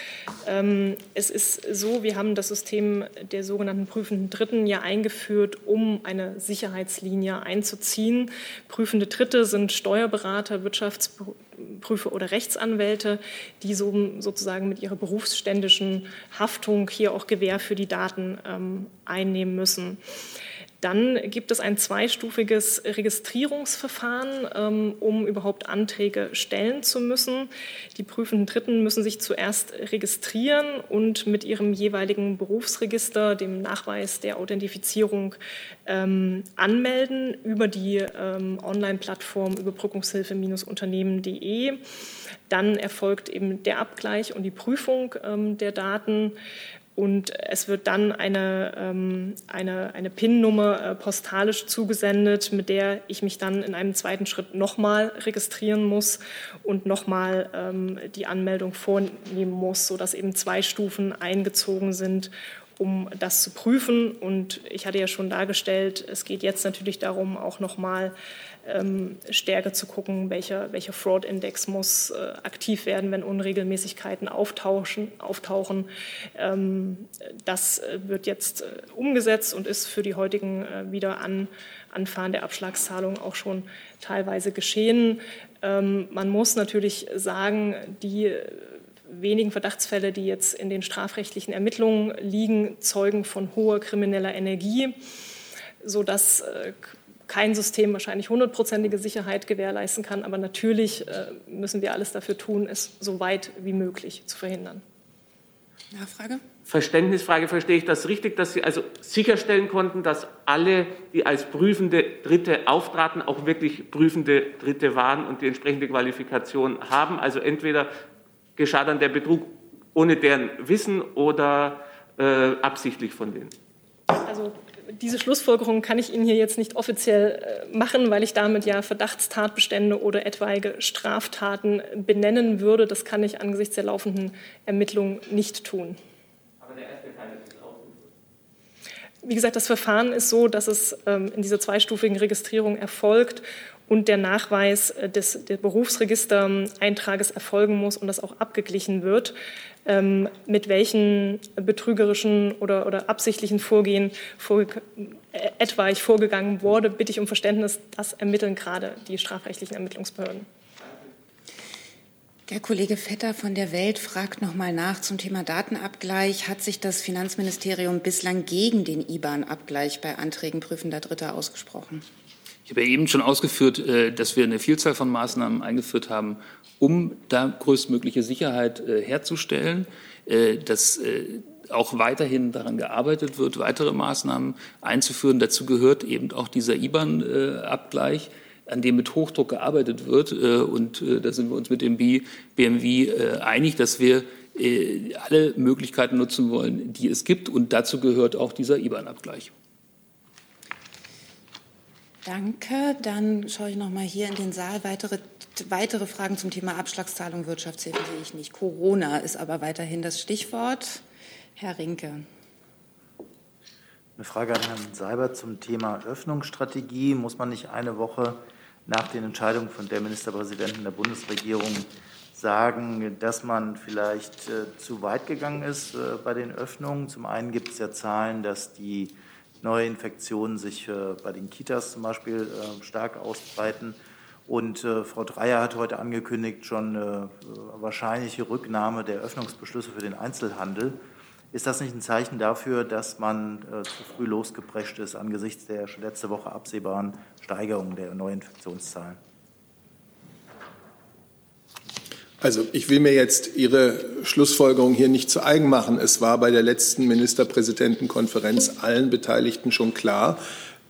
Ähm, es ist so, wir haben das System der sogenannten prüfenden Dritten ja eingeführt, um eine Sicherheitslinie einzuziehen. Prüfende Dritte sind Steuerberater, Wirtschaftsprüfer oder Rechtsanwälte, die so, sozusagen mit ihrer berufsständischen Haftung hier auch Gewähr für die Daten ähm, einnehmen müssen. Dann gibt es ein zweistufiges Registrierungsverfahren, ähm, um überhaupt Anträge stellen zu müssen. Die prüfenden Dritten müssen sich zuerst registrieren und mit ihrem jeweiligen Berufsregister, dem Nachweis der Authentifizierung, ähm, anmelden über die ähm, Online-Plattform Überbrückungshilfe-unternehmen.de. Dann erfolgt eben der Abgleich und die Prüfung der Daten. Und es wird dann eine, ähm, eine, eine PIN-Nummer äh, postalisch zugesendet, mit der ich mich dann in einem zweiten Schritt nochmal registrieren muss und nochmal ähm, die Anmeldung vornehmen muss, sodass eben zwei Stufen eingezogen sind, um das zu prüfen. Und ich hatte ja schon dargestellt, es geht jetzt natürlich darum, auch nochmal ähm, stärker zu gucken, welcher, welcher Fraud-Index muss äh, aktiv werden, wenn Unregelmäßigkeiten auftauchen. auftauchen. Ähm, das äh, wird jetzt äh, umgesetzt und ist für die heutigen äh, wieder an, Anfahren der Abschlagszahlung auch schon teilweise geschehen. Ähm, man muss natürlich sagen, die wenigen Verdachtsfälle, die jetzt in den strafrechtlichen Ermittlungen liegen, zeugen von hoher krimineller Energie, sodass äh, kein System wahrscheinlich hundertprozentige Sicherheit gewährleisten kann. Aber natürlich äh, müssen wir alles dafür tun, es so weit wie möglich zu verhindern. Nachfrage? Verständnisfrage, verstehe ich das richtig, dass Sie also sicherstellen konnten, dass alle, die als prüfende Dritte auftraten, auch wirklich prüfende Dritte waren und die entsprechende Qualifikation haben? Also entweder geschah dann der Betrug ohne deren Wissen oder äh, absichtlich von denen? Also diese Schlussfolgerung kann ich Ihnen hier jetzt nicht offiziell äh, machen, weil ich damit ja Verdachtstatbestände oder etwaige Straftaten benennen würde. Das kann ich angesichts der laufenden Ermittlungen nicht tun. Aber der erste Teil ist wie gesagt, das Verfahren ist so, dass es ähm, in dieser zweistufigen Registrierung erfolgt und der Nachweis äh, des, des Berufsregistereintrages erfolgen muss und das auch abgeglichen wird, ähm, mit welchen betrügerischen oder, oder absichtlichen Vorgehen vorge äh, etwaig vorgegangen wurde, bitte ich um Verständnis. Das ermitteln gerade die strafrechtlichen Ermittlungsbehörden. Der Kollege Vetter von der Welt fragt noch mal nach zum Thema Datenabgleich. Hat sich das Finanzministerium bislang gegen den IBAN-Abgleich bei Anträgen prüfender Dritter ausgesprochen? Ich habe ja eben schon ausgeführt, äh, dass wir eine Vielzahl von Maßnahmen eingeführt haben, um da größtmögliche Sicherheit äh, herzustellen, äh, dass auch weiterhin daran gearbeitet wird, weitere Maßnahmen einzuführen. Dazu gehört eben auch dieser IBAN-Abgleich an dem mit Hochdruck gearbeitet wird. Und da sind wir uns mit dem BMW einig, dass wir alle Möglichkeiten nutzen wollen, die es gibt. Und dazu gehört auch dieser IBAN-Abgleich. Danke. Dann schaue ich noch mal hier in den Saal. Weitere, weitere Fragen zum Thema Abschlagszahlung Wirtschaftshilfe sehe ich nicht. Corona ist aber weiterhin das Stichwort. Herr Rinke. Eine Frage an Herrn Seibert zum Thema Öffnungsstrategie. Muss man nicht eine Woche nach den Entscheidungen von der Ministerpräsidentin der Bundesregierung sagen, dass man vielleicht äh, zu weit gegangen ist äh, bei den Öffnungen. Zum einen gibt es ja Zahlen, dass die Neuinfektionen sich äh, bei den Kitas zum Beispiel äh, stark ausbreiten. Und äh, Frau Dreyer hat heute angekündigt, schon eine wahrscheinliche Rücknahme der Öffnungsbeschlüsse für den Einzelhandel. Ist das nicht ein Zeichen dafür, dass man zu früh losgeprescht ist angesichts der letzte Woche absehbaren Steigerung der Neuinfektionszahlen? Also ich will mir jetzt Ihre Schlussfolgerung hier nicht zu eigen machen. Es war bei der letzten Ministerpräsidentenkonferenz allen Beteiligten schon klar,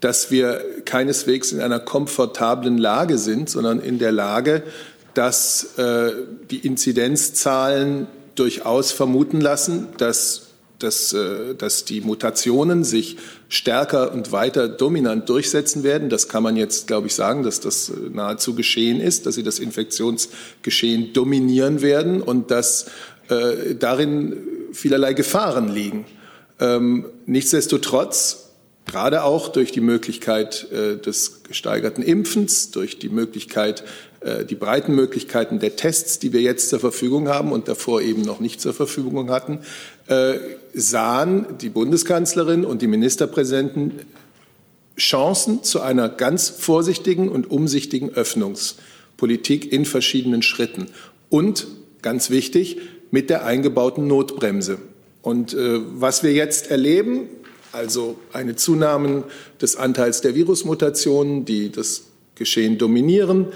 dass wir keineswegs in einer komfortablen Lage sind, sondern in der Lage, dass äh, die Inzidenzzahlen durchaus vermuten lassen, dass dass, äh, dass die Mutationen sich stärker und weiter dominant durchsetzen werden. Das kann man jetzt, glaube ich, sagen, dass das äh, nahezu geschehen ist, dass sie das Infektionsgeschehen dominieren werden und dass äh, darin vielerlei Gefahren liegen. Ähm, nichtsdestotrotz gerade auch durch die Möglichkeit äh, des gesteigerten Impfens, durch die Möglichkeit, äh, die breiten Möglichkeiten der Tests, die wir jetzt zur Verfügung haben und davor eben noch nicht zur Verfügung hatten, äh, sahen die Bundeskanzlerin und die Ministerpräsidenten Chancen zu einer ganz vorsichtigen und umsichtigen Öffnungspolitik in verschiedenen Schritten und ganz wichtig mit der eingebauten Notbremse. Und äh, was wir jetzt erleben, also eine Zunahme des Anteils der Virusmutationen, die das Geschehen dominieren,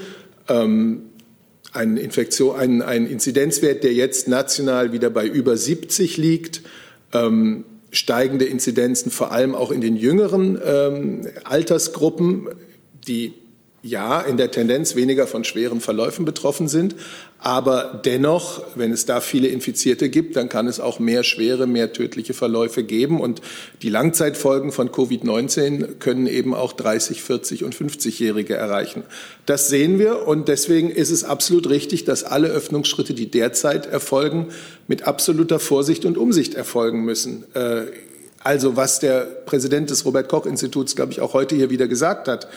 ähm, ein, Infektion, ein, ein Inzidenzwert, der jetzt national wieder bei über 70 liegt, ähm, steigende Inzidenzen vor allem auch in den jüngeren ähm, Altersgruppen, die ja in der Tendenz weniger von schweren Verläufen betroffen sind. Aber dennoch, wenn es da viele Infizierte gibt, dann kann es auch mehr schwere, mehr tödliche Verläufe geben. Und die Langzeitfolgen von Covid-19 können eben auch 30, 40 und 50-Jährige erreichen. Das sehen wir. Und deswegen ist es absolut richtig, dass alle Öffnungsschritte, die derzeit erfolgen, mit absoluter Vorsicht und Umsicht erfolgen müssen. Äh, also was der Präsident des Robert Koch Instituts, glaube ich, auch heute hier wieder gesagt hat,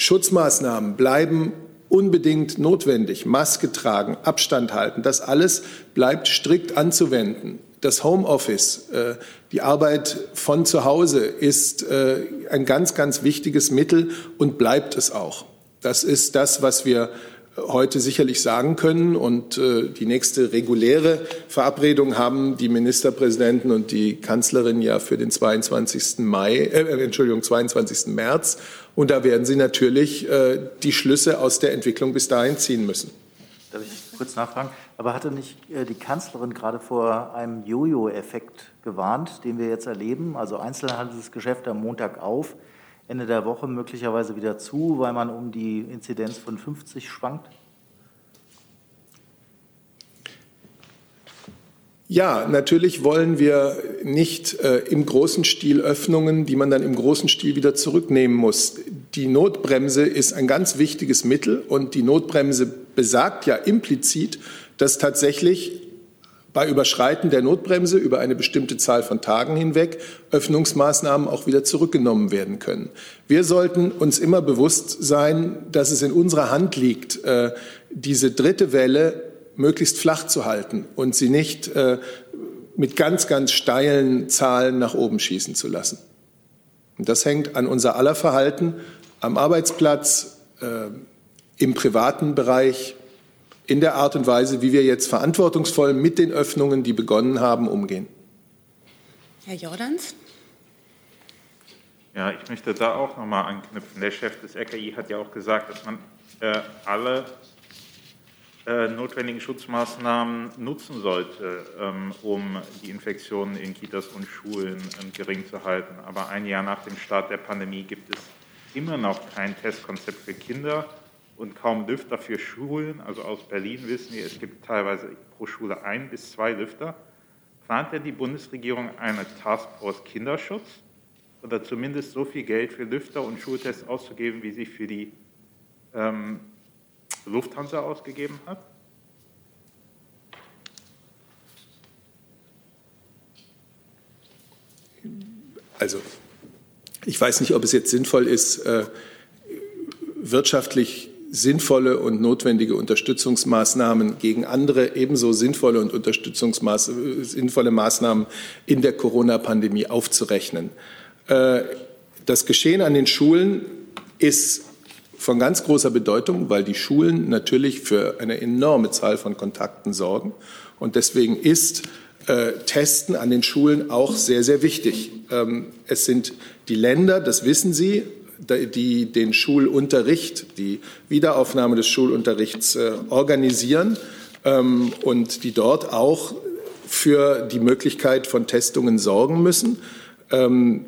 Schutzmaßnahmen bleiben unbedingt notwendig. Maske tragen, Abstand halten, das alles bleibt strikt anzuwenden. Das Homeoffice, äh, die Arbeit von zu Hause ist äh, ein ganz, ganz wichtiges Mittel und bleibt es auch. Das ist das, was wir heute sicherlich sagen können. Und äh, die nächste reguläre Verabredung haben die Ministerpräsidenten und die Kanzlerin ja für den 22. Mai, äh, Entschuldigung, 22. März. Und da werden sie natürlich äh, die Schlüsse aus der Entwicklung bis dahin ziehen müssen. Darf ich kurz nachfragen? Aber hatte nicht äh, die Kanzlerin gerade vor einem Jojo-Effekt gewarnt, den wir jetzt erleben? Also Einzelhandelsgeschäft am Montag auf, Ende der Woche möglicherweise wieder zu, weil man um die Inzidenz von 50 schwankt? Ja, natürlich wollen wir nicht äh, im großen Stil Öffnungen, die man dann im großen Stil wieder zurücknehmen muss. Die Notbremse ist ein ganz wichtiges Mittel und die Notbremse besagt ja implizit, dass tatsächlich bei Überschreiten der Notbremse über eine bestimmte Zahl von Tagen hinweg Öffnungsmaßnahmen auch wieder zurückgenommen werden können. Wir sollten uns immer bewusst sein, dass es in unserer Hand liegt, äh, diese dritte Welle möglichst flach zu halten und sie nicht äh, mit ganz, ganz steilen Zahlen nach oben schießen zu lassen. Und das hängt an unser aller Verhalten am Arbeitsplatz, äh, im privaten Bereich, in der Art und Weise, wie wir jetzt verantwortungsvoll mit den Öffnungen, die begonnen haben, umgehen. Herr Jordans? Ja, ich möchte da auch nochmal anknüpfen. Der Chef des RKI hat ja auch gesagt, dass man äh, alle notwendigen Schutzmaßnahmen nutzen sollte, ähm, um die Infektionen in Kitas und Schulen ähm, gering zu halten. Aber ein Jahr nach dem Start der Pandemie gibt es immer noch kein Testkonzept für Kinder und kaum Lüfter für Schulen. Also aus Berlin wissen wir, es gibt teilweise pro Schule ein bis zwei Lüfter. Plant denn die Bundesregierung eine Taskforce Kinderschutz oder zumindest so viel Geld für Lüfter und Schultests auszugeben, wie sie für die ähm, Lufthansa ausgegeben hat? Also, ich weiß nicht, ob es jetzt sinnvoll ist, äh, wirtschaftlich sinnvolle und notwendige Unterstützungsmaßnahmen gegen andere ebenso sinnvolle und sinnvolle Maßnahmen in der Corona-Pandemie aufzurechnen. Äh, das Geschehen an den Schulen ist von ganz großer Bedeutung, weil die Schulen natürlich für eine enorme Zahl von Kontakten sorgen. Und deswegen ist äh, Testen an den Schulen auch sehr, sehr wichtig. Ähm, es sind die Länder, das wissen Sie, die den Schulunterricht, die Wiederaufnahme des Schulunterrichts äh, organisieren ähm, und die dort auch für die Möglichkeit von Testungen sorgen müssen. Ähm,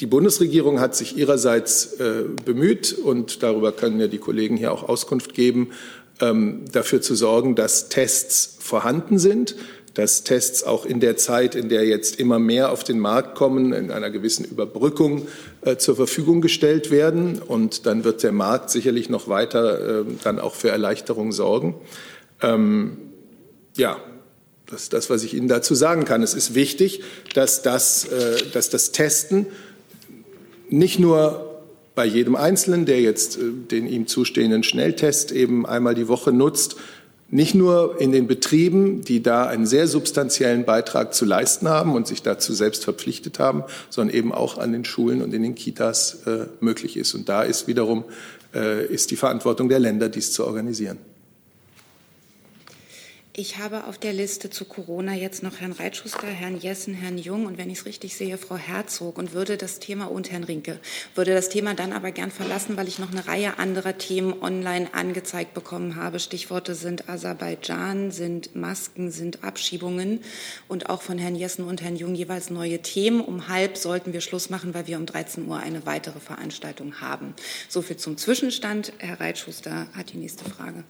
die Bundesregierung hat sich ihrerseits äh, bemüht, und darüber können ja die Kollegen hier auch Auskunft geben, ähm, dafür zu sorgen, dass Tests vorhanden sind, dass Tests auch in der Zeit, in der jetzt immer mehr auf den Markt kommen, in einer gewissen Überbrückung äh, zur Verfügung gestellt werden. Und dann wird der Markt sicherlich noch weiter äh, dann auch für Erleichterung sorgen. Ähm, ja, das ist das, was ich Ihnen dazu sagen kann. Es ist wichtig, dass das, dass das Testen nicht nur bei jedem Einzelnen, der jetzt äh, den ihm zustehenden Schnelltest eben einmal die Woche nutzt, nicht nur in den Betrieben, die da einen sehr substanziellen Beitrag zu leisten haben und sich dazu selbst verpflichtet haben, sondern eben auch an den Schulen und in den Kitas äh, möglich ist. Und da ist wiederum äh, ist die Verantwortung der Länder, dies zu organisieren. Ich habe auf der Liste zu Corona jetzt noch Herrn Reitschuster, Herrn Jessen, Herrn Jung und wenn ich es richtig sehe, Frau Herzog und würde das Thema und Herrn Rinke, würde das Thema dann aber gern verlassen, weil ich noch eine Reihe anderer Themen online angezeigt bekommen habe. Stichworte sind Aserbaidschan, sind Masken, sind Abschiebungen und auch von Herrn Jessen und Herrn Jung jeweils neue Themen. Um halb sollten wir Schluss machen, weil wir um 13 Uhr eine weitere Veranstaltung haben. So viel zum Zwischenstand. Herr Reitschuster hat die nächste Frage.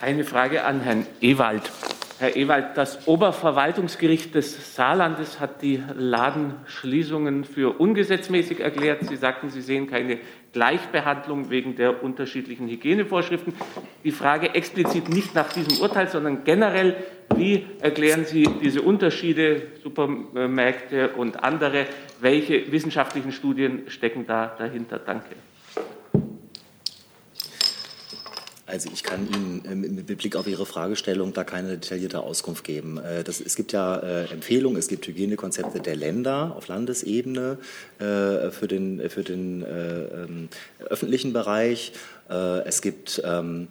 Eine Frage an Herrn Ewald. Herr Ewald, das Oberverwaltungsgericht des Saarlandes hat die Ladenschließungen für ungesetzmäßig erklärt. Sie sagten, Sie sehen keine Gleichbehandlung wegen der unterschiedlichen Hygienevorschriften. Die Frage explizit nicht nach diesem Urteil, sondern generell, wie erklären Sie diese Unterschiede, Supermärkte und andere? Welche wissenschaftlichen Studien stecken da dahinter? Danke. Also ich kann Ihnen äh, mit Blick auf Ihre Fragestellung da keine detaillierte Auskunft geben. Äh, das, es gibt ja äh, Empfehlungen, es gibt Hygienekonzepte der Länder auf Landesebene für den, für den ähm, öffentlichen Bereich. es gibt ähm,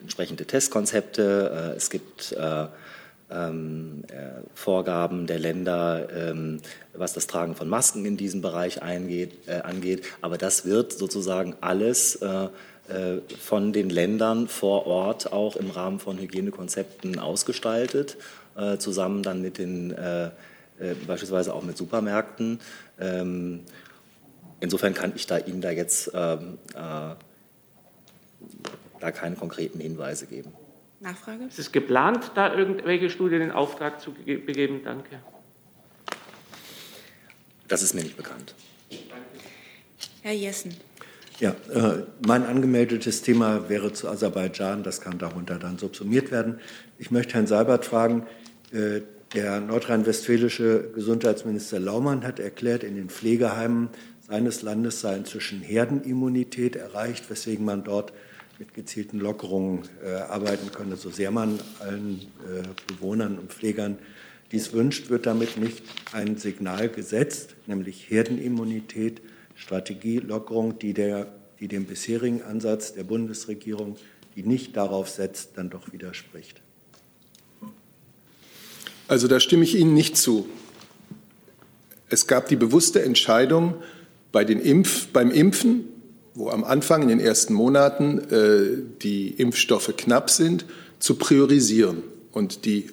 entsprechende Testkonzepte. es gibt ähm, äh, Vorgaben der Länder, ähm, was das Tragen von Masken in diesem Bereich eingeht, äh, angeht. Aber das wird sozusagen alles äh, äh, von den Ländern vor Ort auch im Rahmen von Hygienekonzepten ausgestaltet, äh, zusammen dann mit den äh, beispielsweise auch mit Supermärkten. Ähm, insofern kann ich da Ihnen da jetzt ähm, da keine konkreten Hinweise geben. Nachfrage? Ist es geplant, da irgendwelche Studien in Auftrag zu begeben? Danke. Das ist mir nicht bekannt. Herr Jessen. Ja, äh, mein angemeldetes Thema wäre zu Aserbaidschan. Das kann darunter dann subsumiert werden. Ich möchte Herrn Seibert fragen, äh, der nordrhein-westfälische Gesundheitsminister Laumann hat erklärt, in den Pflegeheimen seines Landes sei inzwischen Herdenimmunität erreicht, weswegen man dort mit gezielten Lockerungen äh, arbeiten könne, so sehr man allen äh, Bewohnern und Pflegern dies wünscht, wird damit nicht ein Signal gesetzt, nämlich Herdenimmunität, Strategielockerung, die, der, die dem bisherigen Ansatz der Bundesregierung, die nicht darauf setzt, dann doch widerspricht. Also da stimme ich Ihnen nicht zu. Es gab die bewusste Entscheidung bei den Impf, beim Impfen, wo am Anfang in den ersten Monaten äh, die Impfstoffe knapp sind, zu priorisieren und die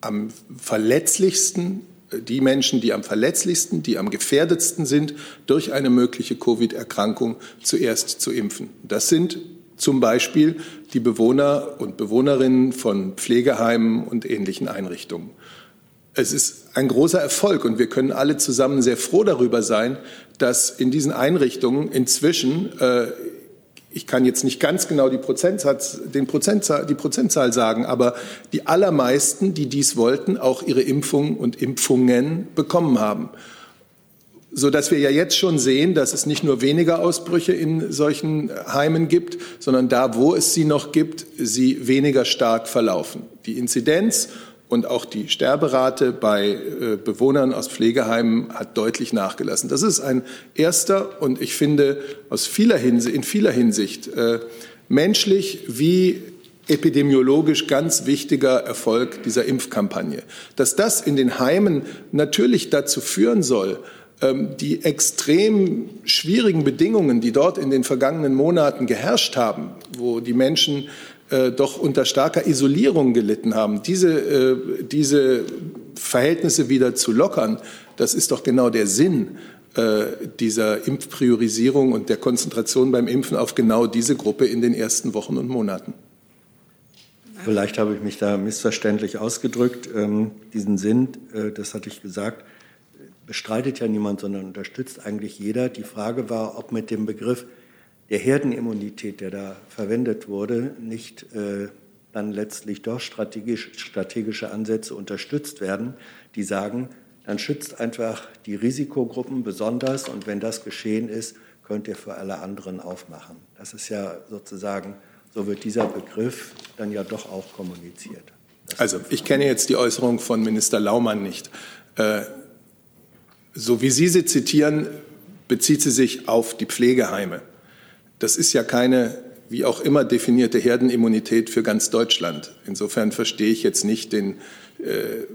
am verletzlichsten, äh, die Menschen, die am verletzlichsten, die am gefährdetsten sind, durch eine mögliche Covid-Erkrankung zuerst zu impfen. Das sind zum Beispiel die Bewohner und Bewohnerinnen von Pflegeheimen und ähnlichen Einrichtungen. Es ist ein großer Erfolg und wir können alle zusammen sehr froh darüber sein, dass in diesen Einrichtungen inzwischen, äh, ich kann jetzt nicht ganz genau die Prozentzahl, den Prozentzahl, die Prozentzahl sagen, aber die allermeisten, die dies wollten, auch ihre Impfungen und Impfungen bekommen haben so dass wir ja jetzt schon sehen, dass es nicht nur weniger Ausbrüche in solchen Heimen gibt, sondern da, wo es sie noch gibt, sie weniger stark verlaufen. Die Inzidenz und auch die Sterberate bei äh, Bewohnern aus Pflegeheimen hat deutlich nachgelassen. Das ist ein erster und ich finde aus vieler Hinsicht, in vieler Hinsicht äh, menschlich wie epidemiologisch ganz wichtiger Erfolg dieser Impfkampagne. Dass das in den Heimen natürlich dazu führen soll, ähm, die extrem schwierigen Bedingungen, die dort in den vergangenen Monaten geherrscht haben, wo die Menschen äh, doch unter starker Isolierung gelitten haben, diese, äh, diese Verhältnisse wieder zu lockern, das ist doch genau der Sinn äh, dieser Impfpriorisierung und der Konzentration beim Impfen auf genau diese Gruppe in den ersten Wochen und Monaten. Vielleicht habe ich mich da missverständlich ausgedrückt. Ähm, diesen Sinn, äh, das hatte ich gesagt, bestreitet ja niemand, sondern unterstützt eigentlich jeder. Die Frage war, ob mit dem Begriff der Herdenimmunität, der da verwendet wurde, nicht äh, dann letztlich doch strategisch, strategische Ansätze unterstützt werden, die sagen, dann schützt einfach die Risikogruppen besonders und wenn das geschehen ist, könnt ihr für alle anderen aufmachen. Das ist ja sozusagen, so wird dieser Begriff dann ja doch auch kommuniziert. Das also ich kenne jetzt die Äußerung von Minister Laumann nicht. Äh, so wie Sie sie zitieren, bezieht sie sich auf die Pflegeheime. Das ist ja keine, wie auch immer definierte Herdenimmunität für ganz Deutschland. Insofern verstehe ich jetzt nicht den, äh,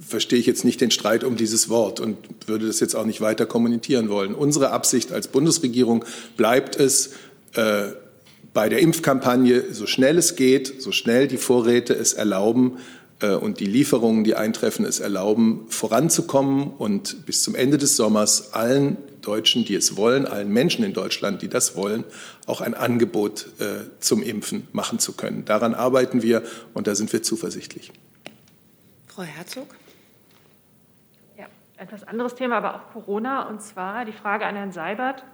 verstehe ich jetzt nicht den Streit um dieses Wort und würde das jetzt auch nicht weiter kommunizieren wollen. Unsere Absicht als Bundesregierung bleibt es, äh, bei der Impfkampagne so schnell es geht, so schnell die Vorräte es erlauben, und die Lieferungen, die eintreffen, es erlauben, voranzukommen und bis zum Ende des Sommers allen Deutschen, die es wollen, allen Menschen in Deutschland, die das wollen, auch ein Angebot äh, zum Impfen machen zu können. Daran arbeiten wir und da sind wir zuversichtlich. Frau Herzog. Ja, etwas anderes Thema, aber auch Corona, und zwar die Frage an Herrn Seibert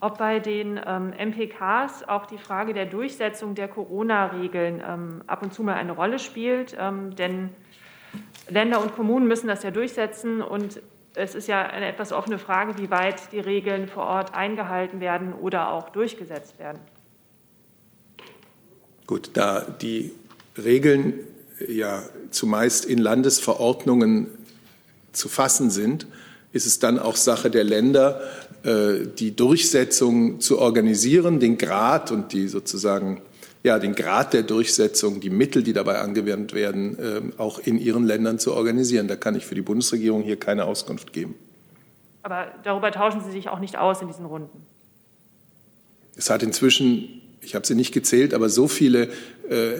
ob bei den ähm, MPKs auch die Frage der Durchsetzung der Corona-Regeln ähm, ab und zu mal eine Rolle spielt. Ähm, denn Länder und Kommunen müssen das ja durchsetzen und es ist ja eine etwas offene Frage, wie weit die Regeln vor Ort eingehalten werden oder auch durchgesetzt werden. Gut, da die Regeln ja zumeist in Landesverordnungen zu fassen sind, ist es dann auch Sache der Länder, die Durchsetzung zu organisieren, den Grad und die sozusagen ja, den Grad der Durchsetzung, die Mittel, die dabei angewendet werden, äh, auch in ihren Ländern zu organisieren. Da kann ich für die Bundesregierung hier keine Auskunft geben. Aber darüber tauschen Sie sich auch nicht aus in diesen Runden. Es hat inzwischen, ich habe sie nicht gezählt, aber so viele äh,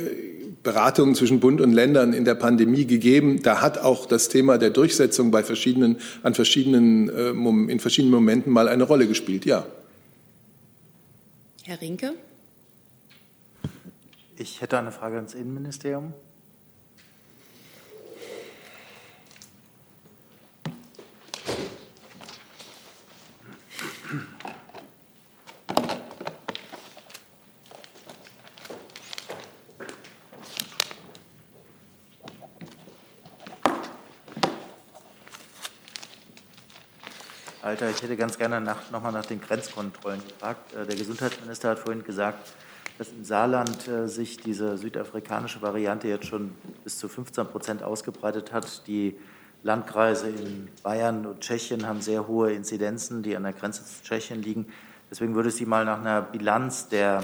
Beratungen zwischen Bund und Ländern in der Pandemie gegeben. Da hat auch das Thema der Durchsetzung bei verschiedenen, an verschiedenen, äh, in verschiedenen Momenten mal eine Rolle gespielt, ja. Herr Rinke? Ich hätte eine Frage ans Innenministerium. Alter, ich hätte ganz gerne nach, nochmal nach den Grenzkontrollen gefragt. Äh, der Gesundheitsminister hat vorhin gesagt, dass im Saarland äh, sich diese südafrikanische Variante jetzt schon bis zu 15 Prozent ausgebreitet hat. Die Landkreise in Bayern und Tschechien haben sehr hohe Inzidenzen, die an der Grenze zu Tschechien liegen. Deswegen würde ich Sie mal nach einer Bilanz der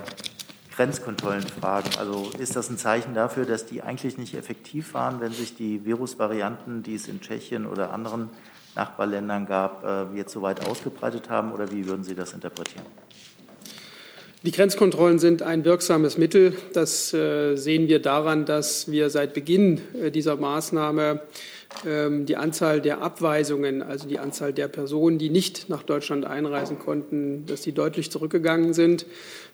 Grenzkontrollen fragen. Also ist das ein Zeichen dafür, dass die eigentlich nicht effektiv waren, wenn sich die Virusvarianten, die es in Tschechien oder anderen Nachbarländern gab, äh, jetzt so weit ausgebreitet haben? Oder wie würden Sie das interpretieren? Die Grenzkontrollen sind ein wirksames Mittel. Das äh, sehen wir daran, dass wir seit Beginn äh, dieser Maßnahme ähm, die Anzahl der Abweisungen, also die Anzahl der Personen, die nicht nach Deutschland einreisen konnten, dass die deutlich zurückgegangen sind.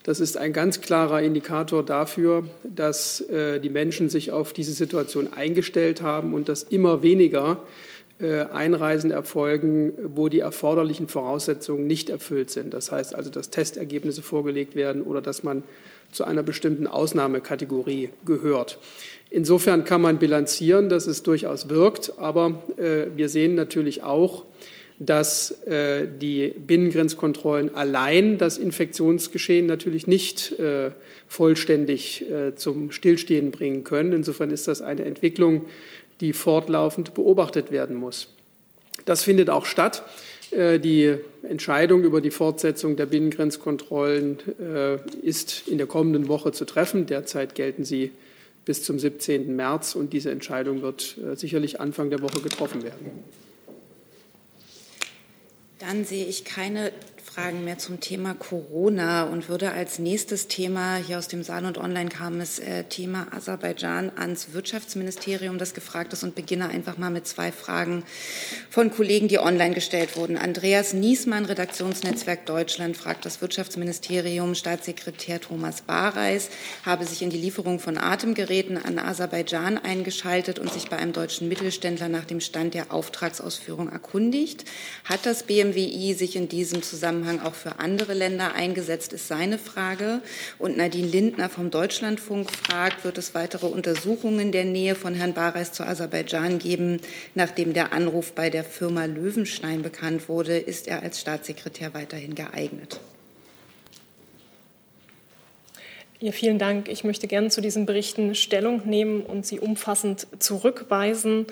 Das ist ein ganz klarer Indikator dafür, dass äh, die Menschen sich auf diese Situation eingestellt haben und dass immer weniger äh, Einreisen erfolgen, wo die erforderlichen Voraussetzungen nicht erfüllt sind. Das heißt also, dass Testergebnisse vorgelegt werden oder dass man zu einer bestimmten Ausnahmekategorie gehört. Insofern kann man bilanzieren, dass es durchaus wirkt, aber äh, wir sehen natürlich auch, dass äh, die Binnengrenzkontrollen allein das Infektionsgeschehen natürlich nicht äh, vollständig äh, zum Stillstehen bringen können. Insofern ist das eine Entwicklung, die fortlaufend beobachtet werden muss. Das findet auch statt. Äh, die Entscheidung über die Fortsetzung der Binnengrenzkontrollen äh, ist in der kommenden Woche zu treffen. Derzeit gelten sie bis zum 17. März und diese Entscheidung wird äh, sicherlich Anfang der Woche getroffen werden. Dann sehe ich keine Fragen mehr zum Thema Corona und würde als nächstes Thema, hier aus dem Saal und Online kam es, äh, Thema Aserbaidschan ans Wirtschaftsministerium, das gefragt ist und beginne einfach mal mit zwei Fragen von Kollegen, die online gestellt wurden. Andreas Niesmann, Redaktionsnetzwerk Deutschland, fragt das Wirtschaftsministerium, Staatssekretär Thomas Bareis habe sich in die Lieferung von Atemgeräten an Aserbaidschan eingeschaltet und sich bei einem deutschen Mittelständler nach dem Stand der Auftragsausführung erkundigt. Hat das BMWI sich in diesem Zusammenhang Zusammenhang auch für andere Länder eingesetzt, ist seine Frage. Und Nadine Lindner vom Deutschlandfunk fragt, wird es weitere Untersuchungen der Nähe von Herrn Bareis zu Aserbaidschan geben, nachdem der Anruf bei der Firma Löwenstein bekannt wurde? Ist er als Staatssekretär weiterhin geeignet? Ja, vielen Dank. Ich möchte gerne zu diesen Berichten Stellung nehmen und sie umfassend zurückweisen.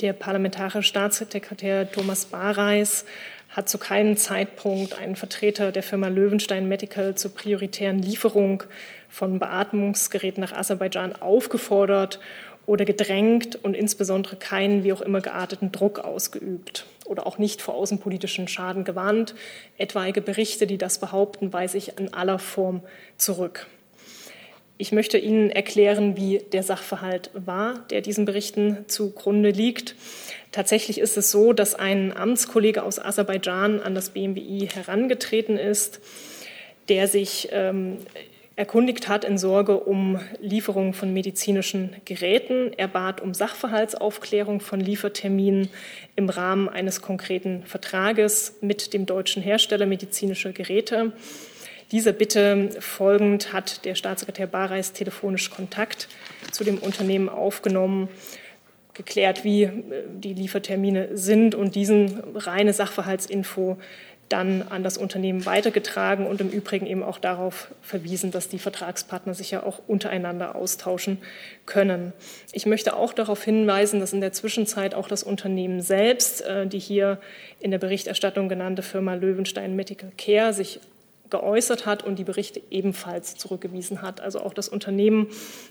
Der parlamentarische Staatssekretär Thomas Bareis hat zu keinem Zeitpunkt einen Vertreter der Firma Löwenstein Medical zur prioritären Lieferung von Beatmungsgeräten nach Aserbaidschan aufgefordert oder gedrängt und insbesondere keinen wie auch immer gearteten Druck ausgeübt oder auch nicht vor außenpolitischen Schaden gewarnt. Etwaige Berichte, die das behaupten, weise ich in aller Form zurück. Ich möchte Ihnen erklären, wie der Sachverhalt war, der diesen Berichten zugrunde liegt. Tatsächlich ist es so, dass ein Amtskollege aus Aserbaidschan an das BMWI herangetreten ist, der sich ähm, erkundigt hat in Sorge um Lieferung von medizinischen Geräten. Er bat um Sachverhaltsaufklärung von Lieferterminen im Rahmen eines konkreten Vertrages mit dem deutschen Hersteller medizinischer Geräte. Dieser Bitte folgend hat der Staatssekretär Bareis telefonisch Kontakt zu dem Unternehmen aufgenommen geklärt, wie äh, die Liefertermine sind und diesen reine Sachverhaltsinfo dann an das Unternehmen weitergetragen und im Übrigen eben auch darauf verwiesen, dass die Vertragspartner sich ja auch untereinander austauschen können. Ich möchte auch darauf hinweisen, dass in der Zwischenzeit auch das Unternehmen selbst, äh, die hier in der Berichterstattung genannte Firma Löwenstein Medical Care, sich geäußert hat und die Berichte ebenfalls zurückgewiesen hat. Also auch das Unternehmen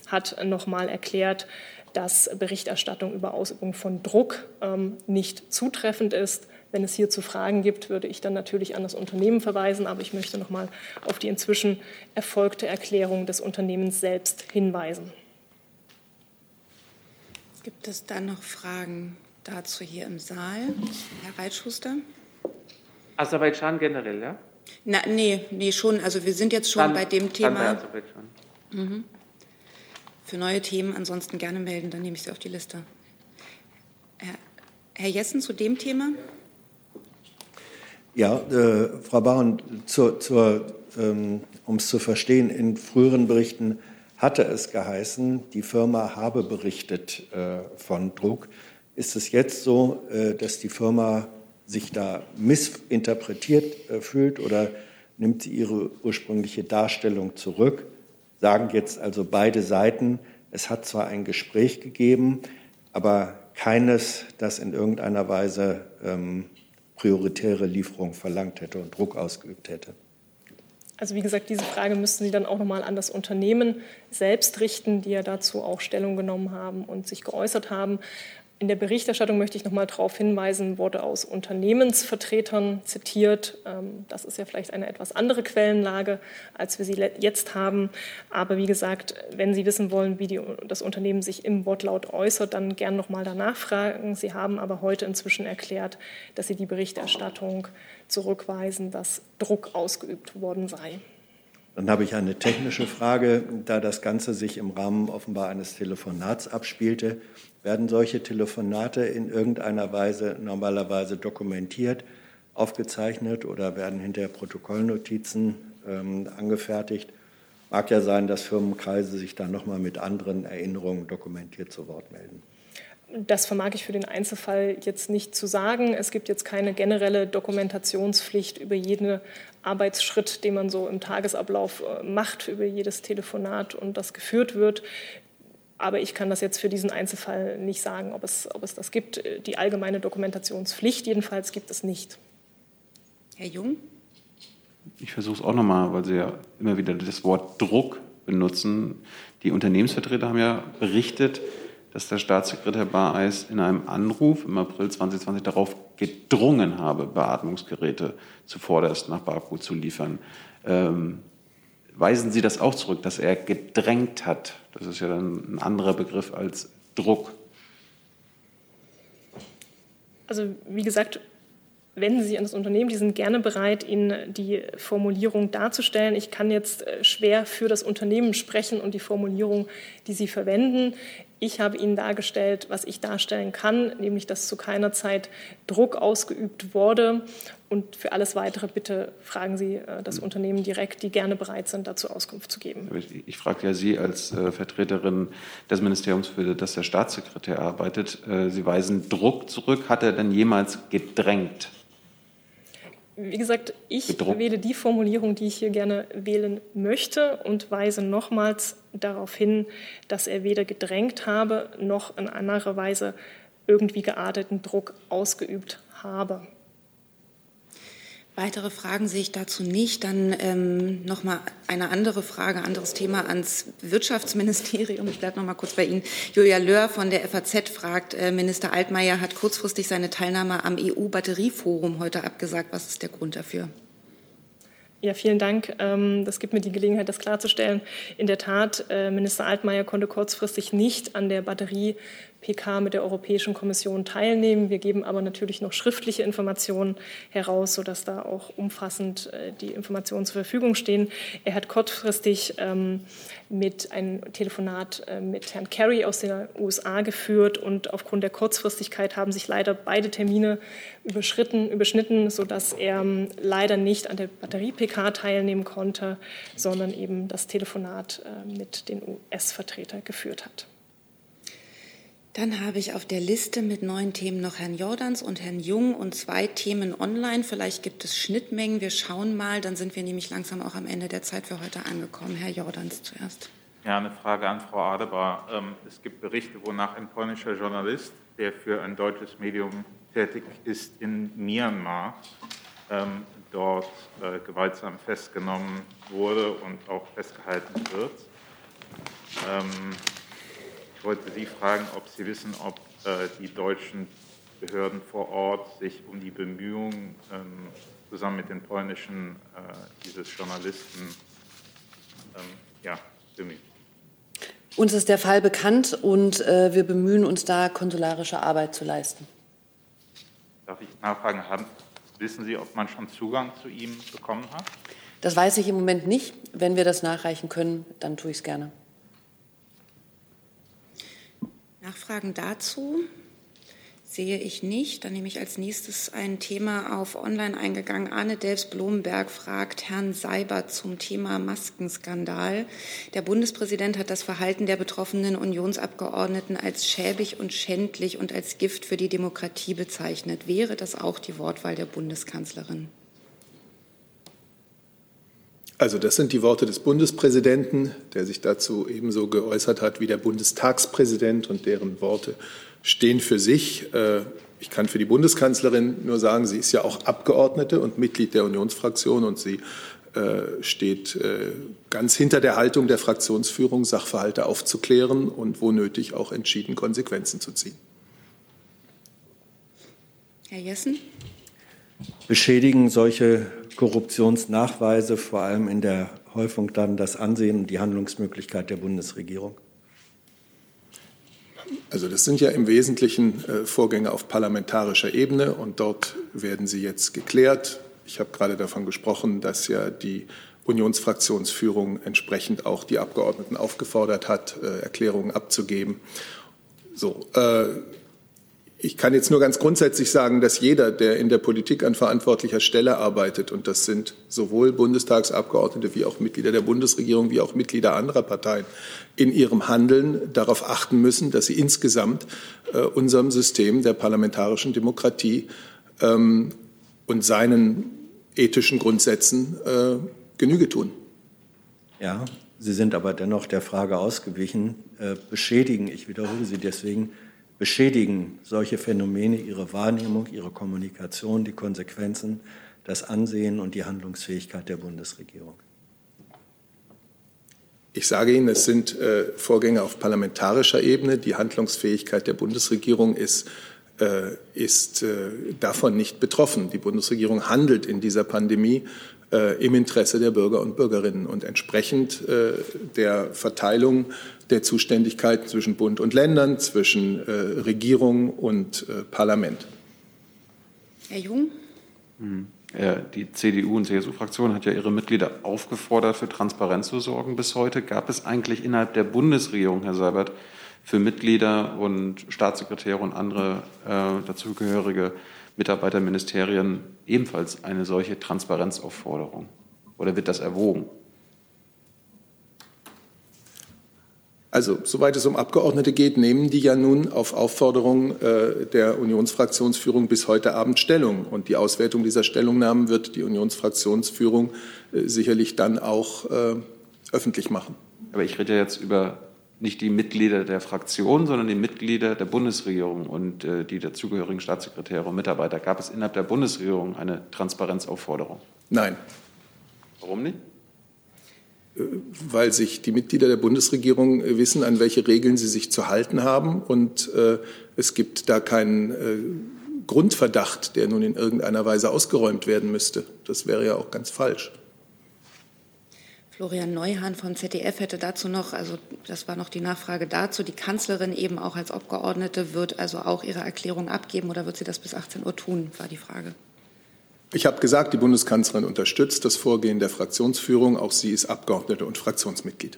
hat nochmal erklärt, dass Berichterstattung über Ausübung von Druck ähm, nicht zutreffend ist. Wenn es hierzu Fragen gibt, würde ich dann natürlich an das Unternehmen verweisen, aber ich möchte noch mal auf die inzwischen erfolgte Erklärung des Unternehmens selbst hinweisen. Gibt es dann noch Fragen dazu hier im Saal? Herr Reitschuster? Aserbaidschan generell, ja? Na, nee, nee, schon. Also wir sind jetzt schon dann, bei dem Thema. Aserbaidschan. Mhm für neue Themen ansonsten gerne melden, dann nehme ich sie auf die Liste. Herr, Herr Jessen zu dem Thema? Ja, äh, Frau Baron, zur, zur, ähm, um es zu verstehen, in früheren Berichten hatte es geheißen, die Firma habe berichtet äh, von Druck. Ist es jetzt so, äh, dass die Firma sich da missinterpretiert äh, fühlt oder nimmt sie ihre ursprüngliche Darstellung zurück? Sagen jetzt also beide Seiten, es hat zwar ein Gespräch gegeben, aber keines, das in irgendeiner Weise ähm, prioritäre Lieferung verlangt hätte und Druck ausgeübt hätte. Also wie gesagt, diese Frage müssten Sie dann auch nochmal an das Unternehmen selbst richten, die ja dazu auch Stellung genommen haben und sich geäußert haben. In der Berichterstattung möchte ich noch mal darauf hinweisen, wurde aus Unternehmensvertretern zitiert. Ähm, das ist ja vielleicht eine etwas andere Quellenlage, als wir sie jetzt haben. Aber wie gesagt, wenn Sie wissen wollen, wie die, das Unternehmen sich im Wortlaut äußert, dann gern noch mal danach fragen. Sie haben aber heute inzwischen erklärt, dass Sie die Berichterstattung zurückweisen, dass Druck ausgeübt worden sei. Dann habe ich eine technische Frage, da das Ganze sich im Rahmen offenbar eines Telefonats abspielte. Werden solche Telefonate in irgendeiner Weise normalerweise dokumentiert, aufgezeichnet oder werden hinterher Protokollnotizen ähm, angefertigt? Mag ja sein, dass Firmenkreise sich dann nochmal mit anderen Erinnerungen dokumentiert zu Wort melden. Das vermag ich für den Einzelfall jetzt nicht zu sagen. Es gibt jetzt keine generelle Dokumentationspflicht über jeden Arbeitsschritt, den man so im Tagesablauf äh, macht, über jedes Telefonat und das geführt wird. Aber ich kann das jetzt für diesen Einzelfall nicht sagen, ob es, ob es das gibt. Die allgemeine Dokumentationspflicht jedenfalls gibt es nicht. Herr Jung? Ich versuche es auch nochmal, weil Sie ja immer wieder das Wort Druck benutzen. Die Unternehmensvertreter haben ja berichtet, dass der Staatssekretär Bareis in einem Anruf im April 2020 darauf gedrungen habe, Beatmungsgeräte zuvorderst nach Baku zu liefern. Ähm, Weisen Sie das auch zurück, dass er gedrängt hat? Das ist ja dann ein anderer Begriff als Druck. Also wie gesagt, wenden Sie sich an das Unternehmen, die sind gerne bereit, Ihnen die Formulierung darzustellen. Ich kann jetzt äh, schwer für das Unternehmen sprechen und die Formulierung, die Sie verwenden. Ich habe Ihnen dargestellt, was ich darstellen kann, nämlich dass zu keiner Zeit Druck ausgeübt wurde. Und für alles Weitere bitte fragen Sie äh, das Unternehmen direkt, die gerne bereit sind, dazu Auskunft zu geben. Ich, ich frage ja Sie als äh, Vertreterin des Ministeriums, für das der Staatssekretär arbeitet. Äh, Sie weisen Druck zurück. Hat er denn jemals gedrängt? Wie gesagt, ich gedruckt. wähle die Formulierung, die ich hier gerne wählen möchte und weise nochmals darauf hin, dass er weder gedrängt habe noch in anderer Weise irgendwie gearteten Druck ausgeübt habe. Weitere Fragen sehe ich dazu nicht. Dann ähm, noch mal eine andere Frage, anderes Thema ans Wirtschaftsministerium. Ich bleibe noch mal kurz bei Ihnen. Julia Löhr von der FAZ fragt, äh, Minister Altmaier hat kurzfristig seine Teilnahme am EU-Batterieforum heute abgesagt. Was ist der Grund dafür? Ja, vielen Dank. Ähm, das gibt mir die Gelegenheit, das klarzustellen. In der Tat, äh, Minister Altmaier konnte kurzfristig nicht an der Batterie PK mit der Europäischen Kommission teilnehmen. Wir geben aber natürlich noch schriftliche Informationen heraus, sodass da auch umfassend äh, die Informationen zur Verfügung stehen. Er hat kurzfristig ähm, mit einem Telefonat äh, mit Herrn Kerry aus den USA geführt und aufgrund der Kurzfristigkeit haben sich leider beide Termine überschritten, überschnitten, sodass er ähm, leider nicht an der Batterie-PK teilnehmen konnte, sondern eben das Telefonat äh, mit den US-Vertretern geführt hat. Dann habe ich auf der Liste mit neun Themen noch Herrn Jordans und Herrn Jung und zwei Themen online. Vielleicht gibt es Schnittmengen. Wir schauen mal. Dann sind wir nämlich langsam auch am Ende der Zeit für heute angekommen. Herr Jordans zuerst. Ja, eine Frage an Frau Adebar. Ähm, es gibt Berichte, wonach ein polnischer Journalist, der für ein deutsches Medium tätig ist in Myanmar, ähm, dort äh, gewaltsam festgenommen wurde und auch festgehalten wird. Ich wollte Sie fragen, ob Sie wissen, ob äh, die deutschen Behörden vor Ort sich um die Bemühungen ähm, zusammen mit den polnischen äh, dieses Journalisten ähm, ja, bemühen. Uns ist der Fall bekannt und äh, wir bemühen uns da, konsularische Arbeit zu leisten. Darf ich nachfragen, haben, wissen Sie, ob man schon Zugang zu ihm bekommen hat? Das weiß ich im Moment nicht. Wenn wir das nachreichen können, dann tue ich es gerne. Nachfragen dazu Sehe ich nicht. Dann nehme ich als nächstes ein Thema auf online eingegangen. Arne Delfs-Blomenberg fragt Herrn Seibert zum Thema Maskenskandal. Der Bundespräsident hat das Verhalten der betroffenen Unionsabgeordneten als schäbig und schändlich und als Gift für die Demokratie bezeichnet. Wäre das auch die Wortwahl der Bundeskanzlerin? Also das sind die Worte des Bundespräsidenten, der sich dazu ebenso geäußert hat wie der Bundestagspräsident und deren Worte stehen für sich. Äh, ich kann für die Bundeskanzlerin nur sagen, sie ist ja auch Abgeordnete und Mitglied der Unionsfraktion und sie äh, steht äh, ganz hinter der Haltung der Fraktionsführung, Sachverhalte aufzuklären und wo nötig auch entschieden Konsequenzen zu ziehen. Herr Jessen? Beschädigen solche Korruptionsnachweise vor allem in der Häufung dann das Ansehen und die Handlungsmöglichkeit der Bundesregierung? Also das sind ja im Wesentlichen äh, Vorgänge auf parlamentarischer Ebene und dort werden sie jetzt geklärt. Ich habe gerade davon gesprochen, dass ja die Unionsfraktionsführung entsprechend auch die Abgeordneten aufgefordert hat, äh, Erklärungen abzugeben. So, äh, ich kann jetzt nur ganz grundsätzlich sagen, dass jeder, der in der Politik an verantwortlicher Stelle arbeitet, und das sind sowohl Bundestagsabgeordnete wie auch Mitglieder der Bundesregierung wie auch Mitglieder anderer Parteien, in ihrem Handeln darauf achten müssen, dass sie insgesamt äh, unserem System der parlamentarischen Demokratie ähm, und seinen ethischen Grundsätzen äh, Genüge tun. Ja, Sie sind aber dennoch der Frage ausgewichen, äh, beschädigen, ich wiederhole Sie deswegen, beschädigen solche Phänomene ihre Wahrnehmung, ihre Kommunikation, die Konsequenzen, das Ansehen und die Handlungsfähigkeit der Bundesregierung? Ich sage Ihnen, es sind äh, Vorgänge auf parlamentarischer Ebene. Die Handlungsfähigkeit der Bundesregierung ist, äh, ist äh, davon nicht betroffen. Die Bundesregierung handelt in dieser Pandemie äh, im Interesse der Bürger und Bürgerinnen und entsprechend äh, der Verteilung der Zuständigkeiten zwischen Bund und Ländern, zwischen äh, Regierung und äh, Parlament. Herr Jung? Hm. Die CDU und CSU-Fraktion hat ja ihre Mitglieder aufgefordert, für Transparenz zu sorgen bis heute. Gab es eigentlich innerhalb der Bundesregierung, Herr Seibert, für Mitglieder und Staatssekretäre und andere äh, dazugehörige Mitarbeiter Ministerien ebenfalls eine solche Transparenzaufforderung? Oder wird das erwogen? Also, soweit es um Abgeordnete geht, nehmen die ja nun auf Aufforderung äh, der Unionsfraktionsführung bis heute Abend Stellung. Und die Auswertung dieser Stellungnahmen wird die Unionsfraktionsführung äh, sicherlich dann auch äh, öffentlich machen. Aber ich rede jetzt über nicht die Mitglieder der Fraktion, sondern die Mitglieder der Bundesregierung und äh, die dazugehörigen Staatssekretäre und Mitarbeiter. Gab es innerhalb der Bundesregierung eine Transparenzaufforderung? Nein. Warum nicht? Weil sich die Mitglieder der Bundesregierung äh, wissen, an welche Regeln sie sich zu halten haben. Und äh, es gibt da keinen äh, Grundverdacht, der nun in irgendeiner Weise ausgeräumt werden müsste. Das wäre ja auch ganz falsch. Florian Neuhahn von ZDF hätte dazu noch, also das war noch die Nachfrage dazu, die Kanzlerin eben auch als Abgeordnete wird also auch ihre Erklärung abgeben oder wird sie das bis 18 Uhr tun, war die Frage. Ich habe gesagt, die Bundeskanzlerin unterstützt das Vorgehen der Fraktionsführung. Auch sie ist Abgeordnete und Fraktionsmitglied.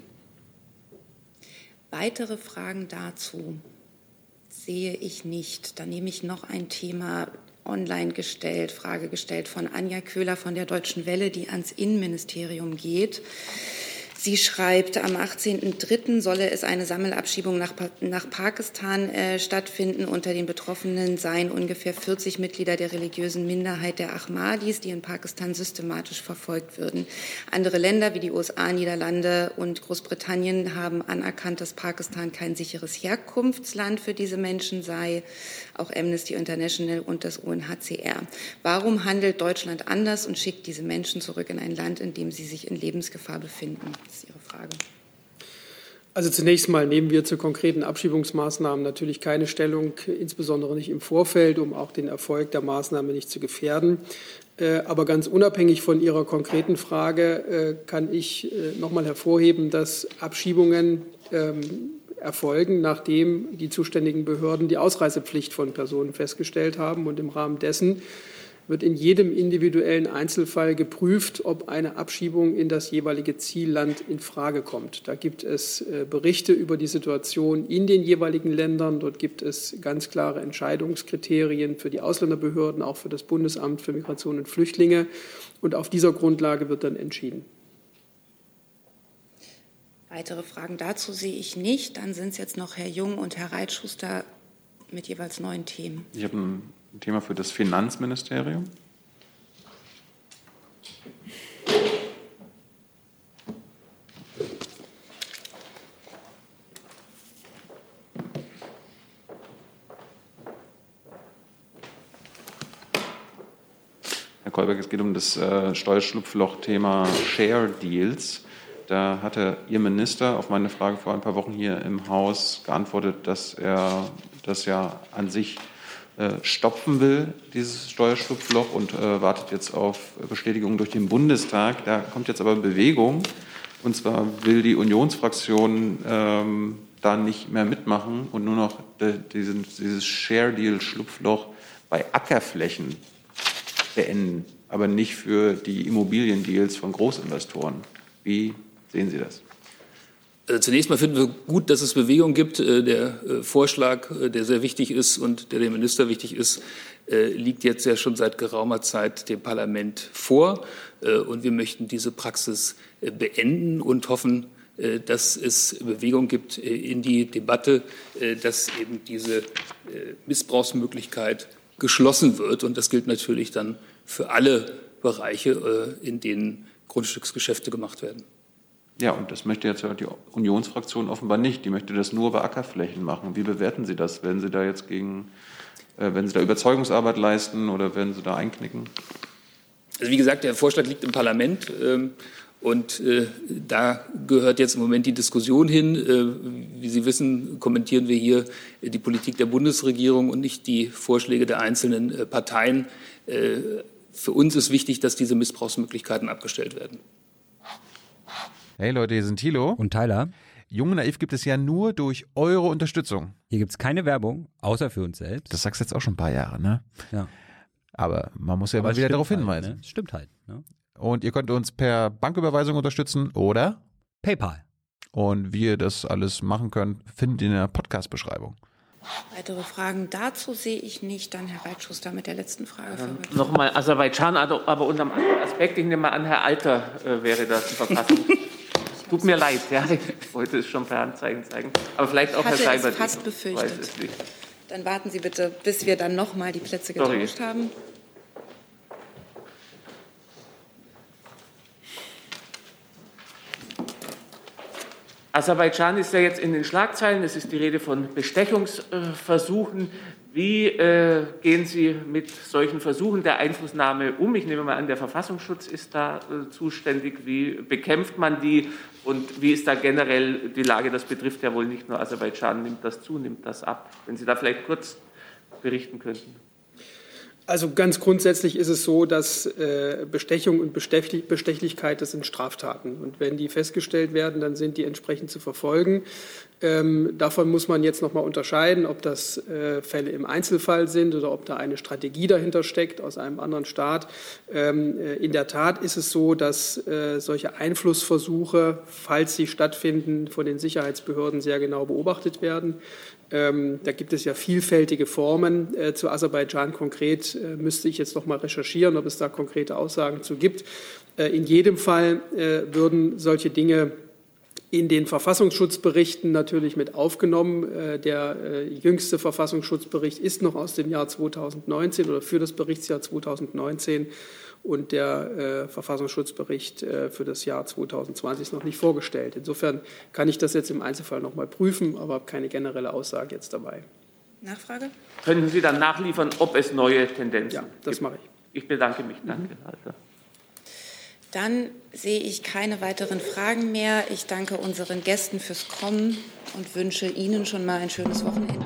Weitere Fragen dazu sehe ich nicht. Dann nehme ich noch ein Thema online gestellt, Frage gestellt von Anja Köhler von der Deutschen Welle, die ans Innenministerium geht. Sie schreibt, am 18.03. solle es eine Sammelabschiebung nach, nach Pakistan äh, stattfinden. Unter den Betroffenen seien ungefähr 40 Mitglieder der religiösen Minderheit der Ahmadis, die in Pakistan systematisch verfolgt würden. Andere Länder wie die USA, Niederlande und Großbritannien haben anerkannt, dass Pakistan kein sicheres Herkunftsland für diese Menschen sei. Auch Amnesty International und das UNHCR. Warum handelt Deutschland anders und schickt diese Menschen zurück in ein Land, in dem sie sich in Lebensgefahr befinden? Das ist Ihre Frage. Also zunächst mal nehmen wir zu konkreten Abschiebungsmaßnahmen natürlich keine Stellung, insbesondere nicht im Vorfeld, um auch den Erfolg der Maßnahme nicht zu gefährden. Äh, aber ganz unabhängig von Ihrer konkreten Frage äh, kann ich äh, noch mal hervorheben, dass Abschiebungen ähm, erfolgen, nachdem die zuständigen Behörden die Ausreisepflicht von Personen festgestellt haben und im Rahmen dessen wird in jedem individuellen Einzelfall geprüft, ob eine Abschiebung in das jeweilige Zielland in Frage kommt. Da gibt es äh, Berichte über die Situation in den jeweiligen Ländern. Dort gibt es ganz klare Entscheidungskriterien für die Ausländerbehörden, auch für das Bundesamt für Migration und Flüchtlinge. Und auf dieser Grundlage wird dann entschieden. Weitere Fragen dazu sehe ich nicht. Dann sind es jetzt noch Herr Jung und Herr Reitschuster mit jeweils neun Themen. Ich habe ein Thema für das Finanzministerium. Herr Kolberg, es geht um das äh, Steuerschlupfloch-Thema Share Deals. Da hatte Ihr Minister auf meine Frage vor ein paar Wochen hier im Haus geantwortet, dass er das ja an sich äh, stopfen will, dieses Steuerschlupfloch, und äh, wartet jetzt auf Bestätigung durch den Bundestag. Da kommt jetzt aber Bewegung. Und zwar will die Unionsfraktion ähm, da nicht mehr mitmachen und nur noch diesen, dieses Share-Deal-Schlupfloch bei Ackerflächen beenden, aber nicht für die Immobiliendeals von Großinvestoren. Wie sehen Sie das? Also zunächst mal finden wir gut, dass es Bewegung gibt. Äh, der äh, Vorschlag, äh, der sehr wichtig ist und der dem Minister wichtig ist, liegt jetzt ja schon seit geraumer Zeit dem Parlament vor. Und wir möchten diese Praxis beenden und hoffen, dass es Bewegung gibt in die Debatte, dass eben diese Missbrauchsmöglichkeit geschlossen wird. Und das gilt natürlich dann für alle Bereiche, in denen Grundstücksgeschäfte gemacht werden. Ja, und das möchte jetzt die Unionsfraktion offenbar nicht. Die möchte das nur bei Ackerflächen machen. Wie bewerten Sie das? Werden Sie da jetzt gegen, äh, werden Sie da Überzeugungsarbeit leisten oder werden Sie da einknicken? Also wie gesagt, der Vorschlag liegt im Parlament. Ähm, und äh, da gehört jetzt im Moment die Diskussion hin. Äh, wie Sie wissen, kommentieren wir hier die Politik der Bundesregierung und nicht die Vorschläge der einzelnen äh, Parteien. Äh, für uns ist wichtig, dass diese Missbrauchsmöglichkeiten abgestellt werden. Hey Leute, hier sind Thilo. Und Tyler. Junge Naiv gibt es ja nur durch eure Unterstützung. Hier gibt es keine Werbung, außer für uns selbst. Das sagst du jetzt auch schon ein paar Jahre, ne? Ja. Aber man muss ja Aber mal wieder darauf halt, hinweisen. Ne? Stimmt halt. Ne? Und ihr könnt uns per Banküberweisung unterstützen oder PayPal. Und wie ihr das alles machen könnt, findet ihr in der Podcast-Beschreibung. Weitere Fragen dazu sehe ich nicht. Dann Herr Reitschuster mit der letzten Frage. Ähm, Nochmal Aserbaidschan, aber unter einem anderen Aspekt. Ich nehme mal an, Herr Alter äh, wäre das Verfassung. Tut mir leid, ja, ich wollte es schon per Handzeichen zeigen. Aber vielleicht auch Herr Seibert. es fast befürchtet. Dann warten Sie bitte, bis wir dann nochmal die Plätze Sorry. getauscht haben. Aserbaidschan ist ja jetzt in den Schlagzeilen. Es ist die Rede von Bestechungsversuchen. Wie äh, gehen Sie mit solchen Versuchen der Einflussnahme um? Ich nehme mal an, der Verfassungsschutz ist da äh, zuständig. Wie bekämpft man die? Und wie ist da generell die Lage? Das betrifft ja wohl nicht nur Aserbaidschan. Nimmt das zu, nimmt das ab? Wenn Sie da vielleicht kurz berichten könnten. Also ganz grundsätzlich ist es so, dass äh, Bestechung und Bestechlich Bestechlichkeit, das sind Straftaten. Und wenn die festgestellt werden, dann sind die entsprechend zu verfolgen. Ähm, davon muss man jetzt noch mal unterscheiden, ob das äh, Fälle im Einzelfall sind oder ob da eine Strategie dahinter steckt aus einem anderen Staat. Ähm, äh, in der Tat ist es so, dass solche Einflussversuche, falls sie stattfinden, von den Sicherheitsbehörden sehr genau beobachtet werden. Ähm, da gibt es ja vielfältige Formen. Äh, zu Aserbaidschan konkret äh, müsste ich jetzt noch mal recherchieren, ob es da konkrete Aussagen zu gibt. Äh, in jedem Fall äh, würden solche Dinge in den Verfassungsschutzberichten natürlich mit aufgenommen. Äh, Der äh, jüngste Verfassungsschutzbericht ist noch aus dem Jahr 2019 oder für das Berichtsjahr 2019 und der äh, Verfassungsschutzbericht äh, für das Jahr 2020 ist noch nicht vorgestellt. Insofern kann ich das jetzt im Einzelfall noch mal prüfen, aber habe keine generelle Aussage jetzt dabei. Nachfrage? Können Sie dann nachliefern, ob es neue Tendenzen Ja, das mache ich. Ich bedanke mich. Danke. Also. Dann sehe ich keine weiteren Fragen mehr. Ich danke unseren Gästen fürs Kommen und wünsche Ihnen schon mal ein schönes Wochenende.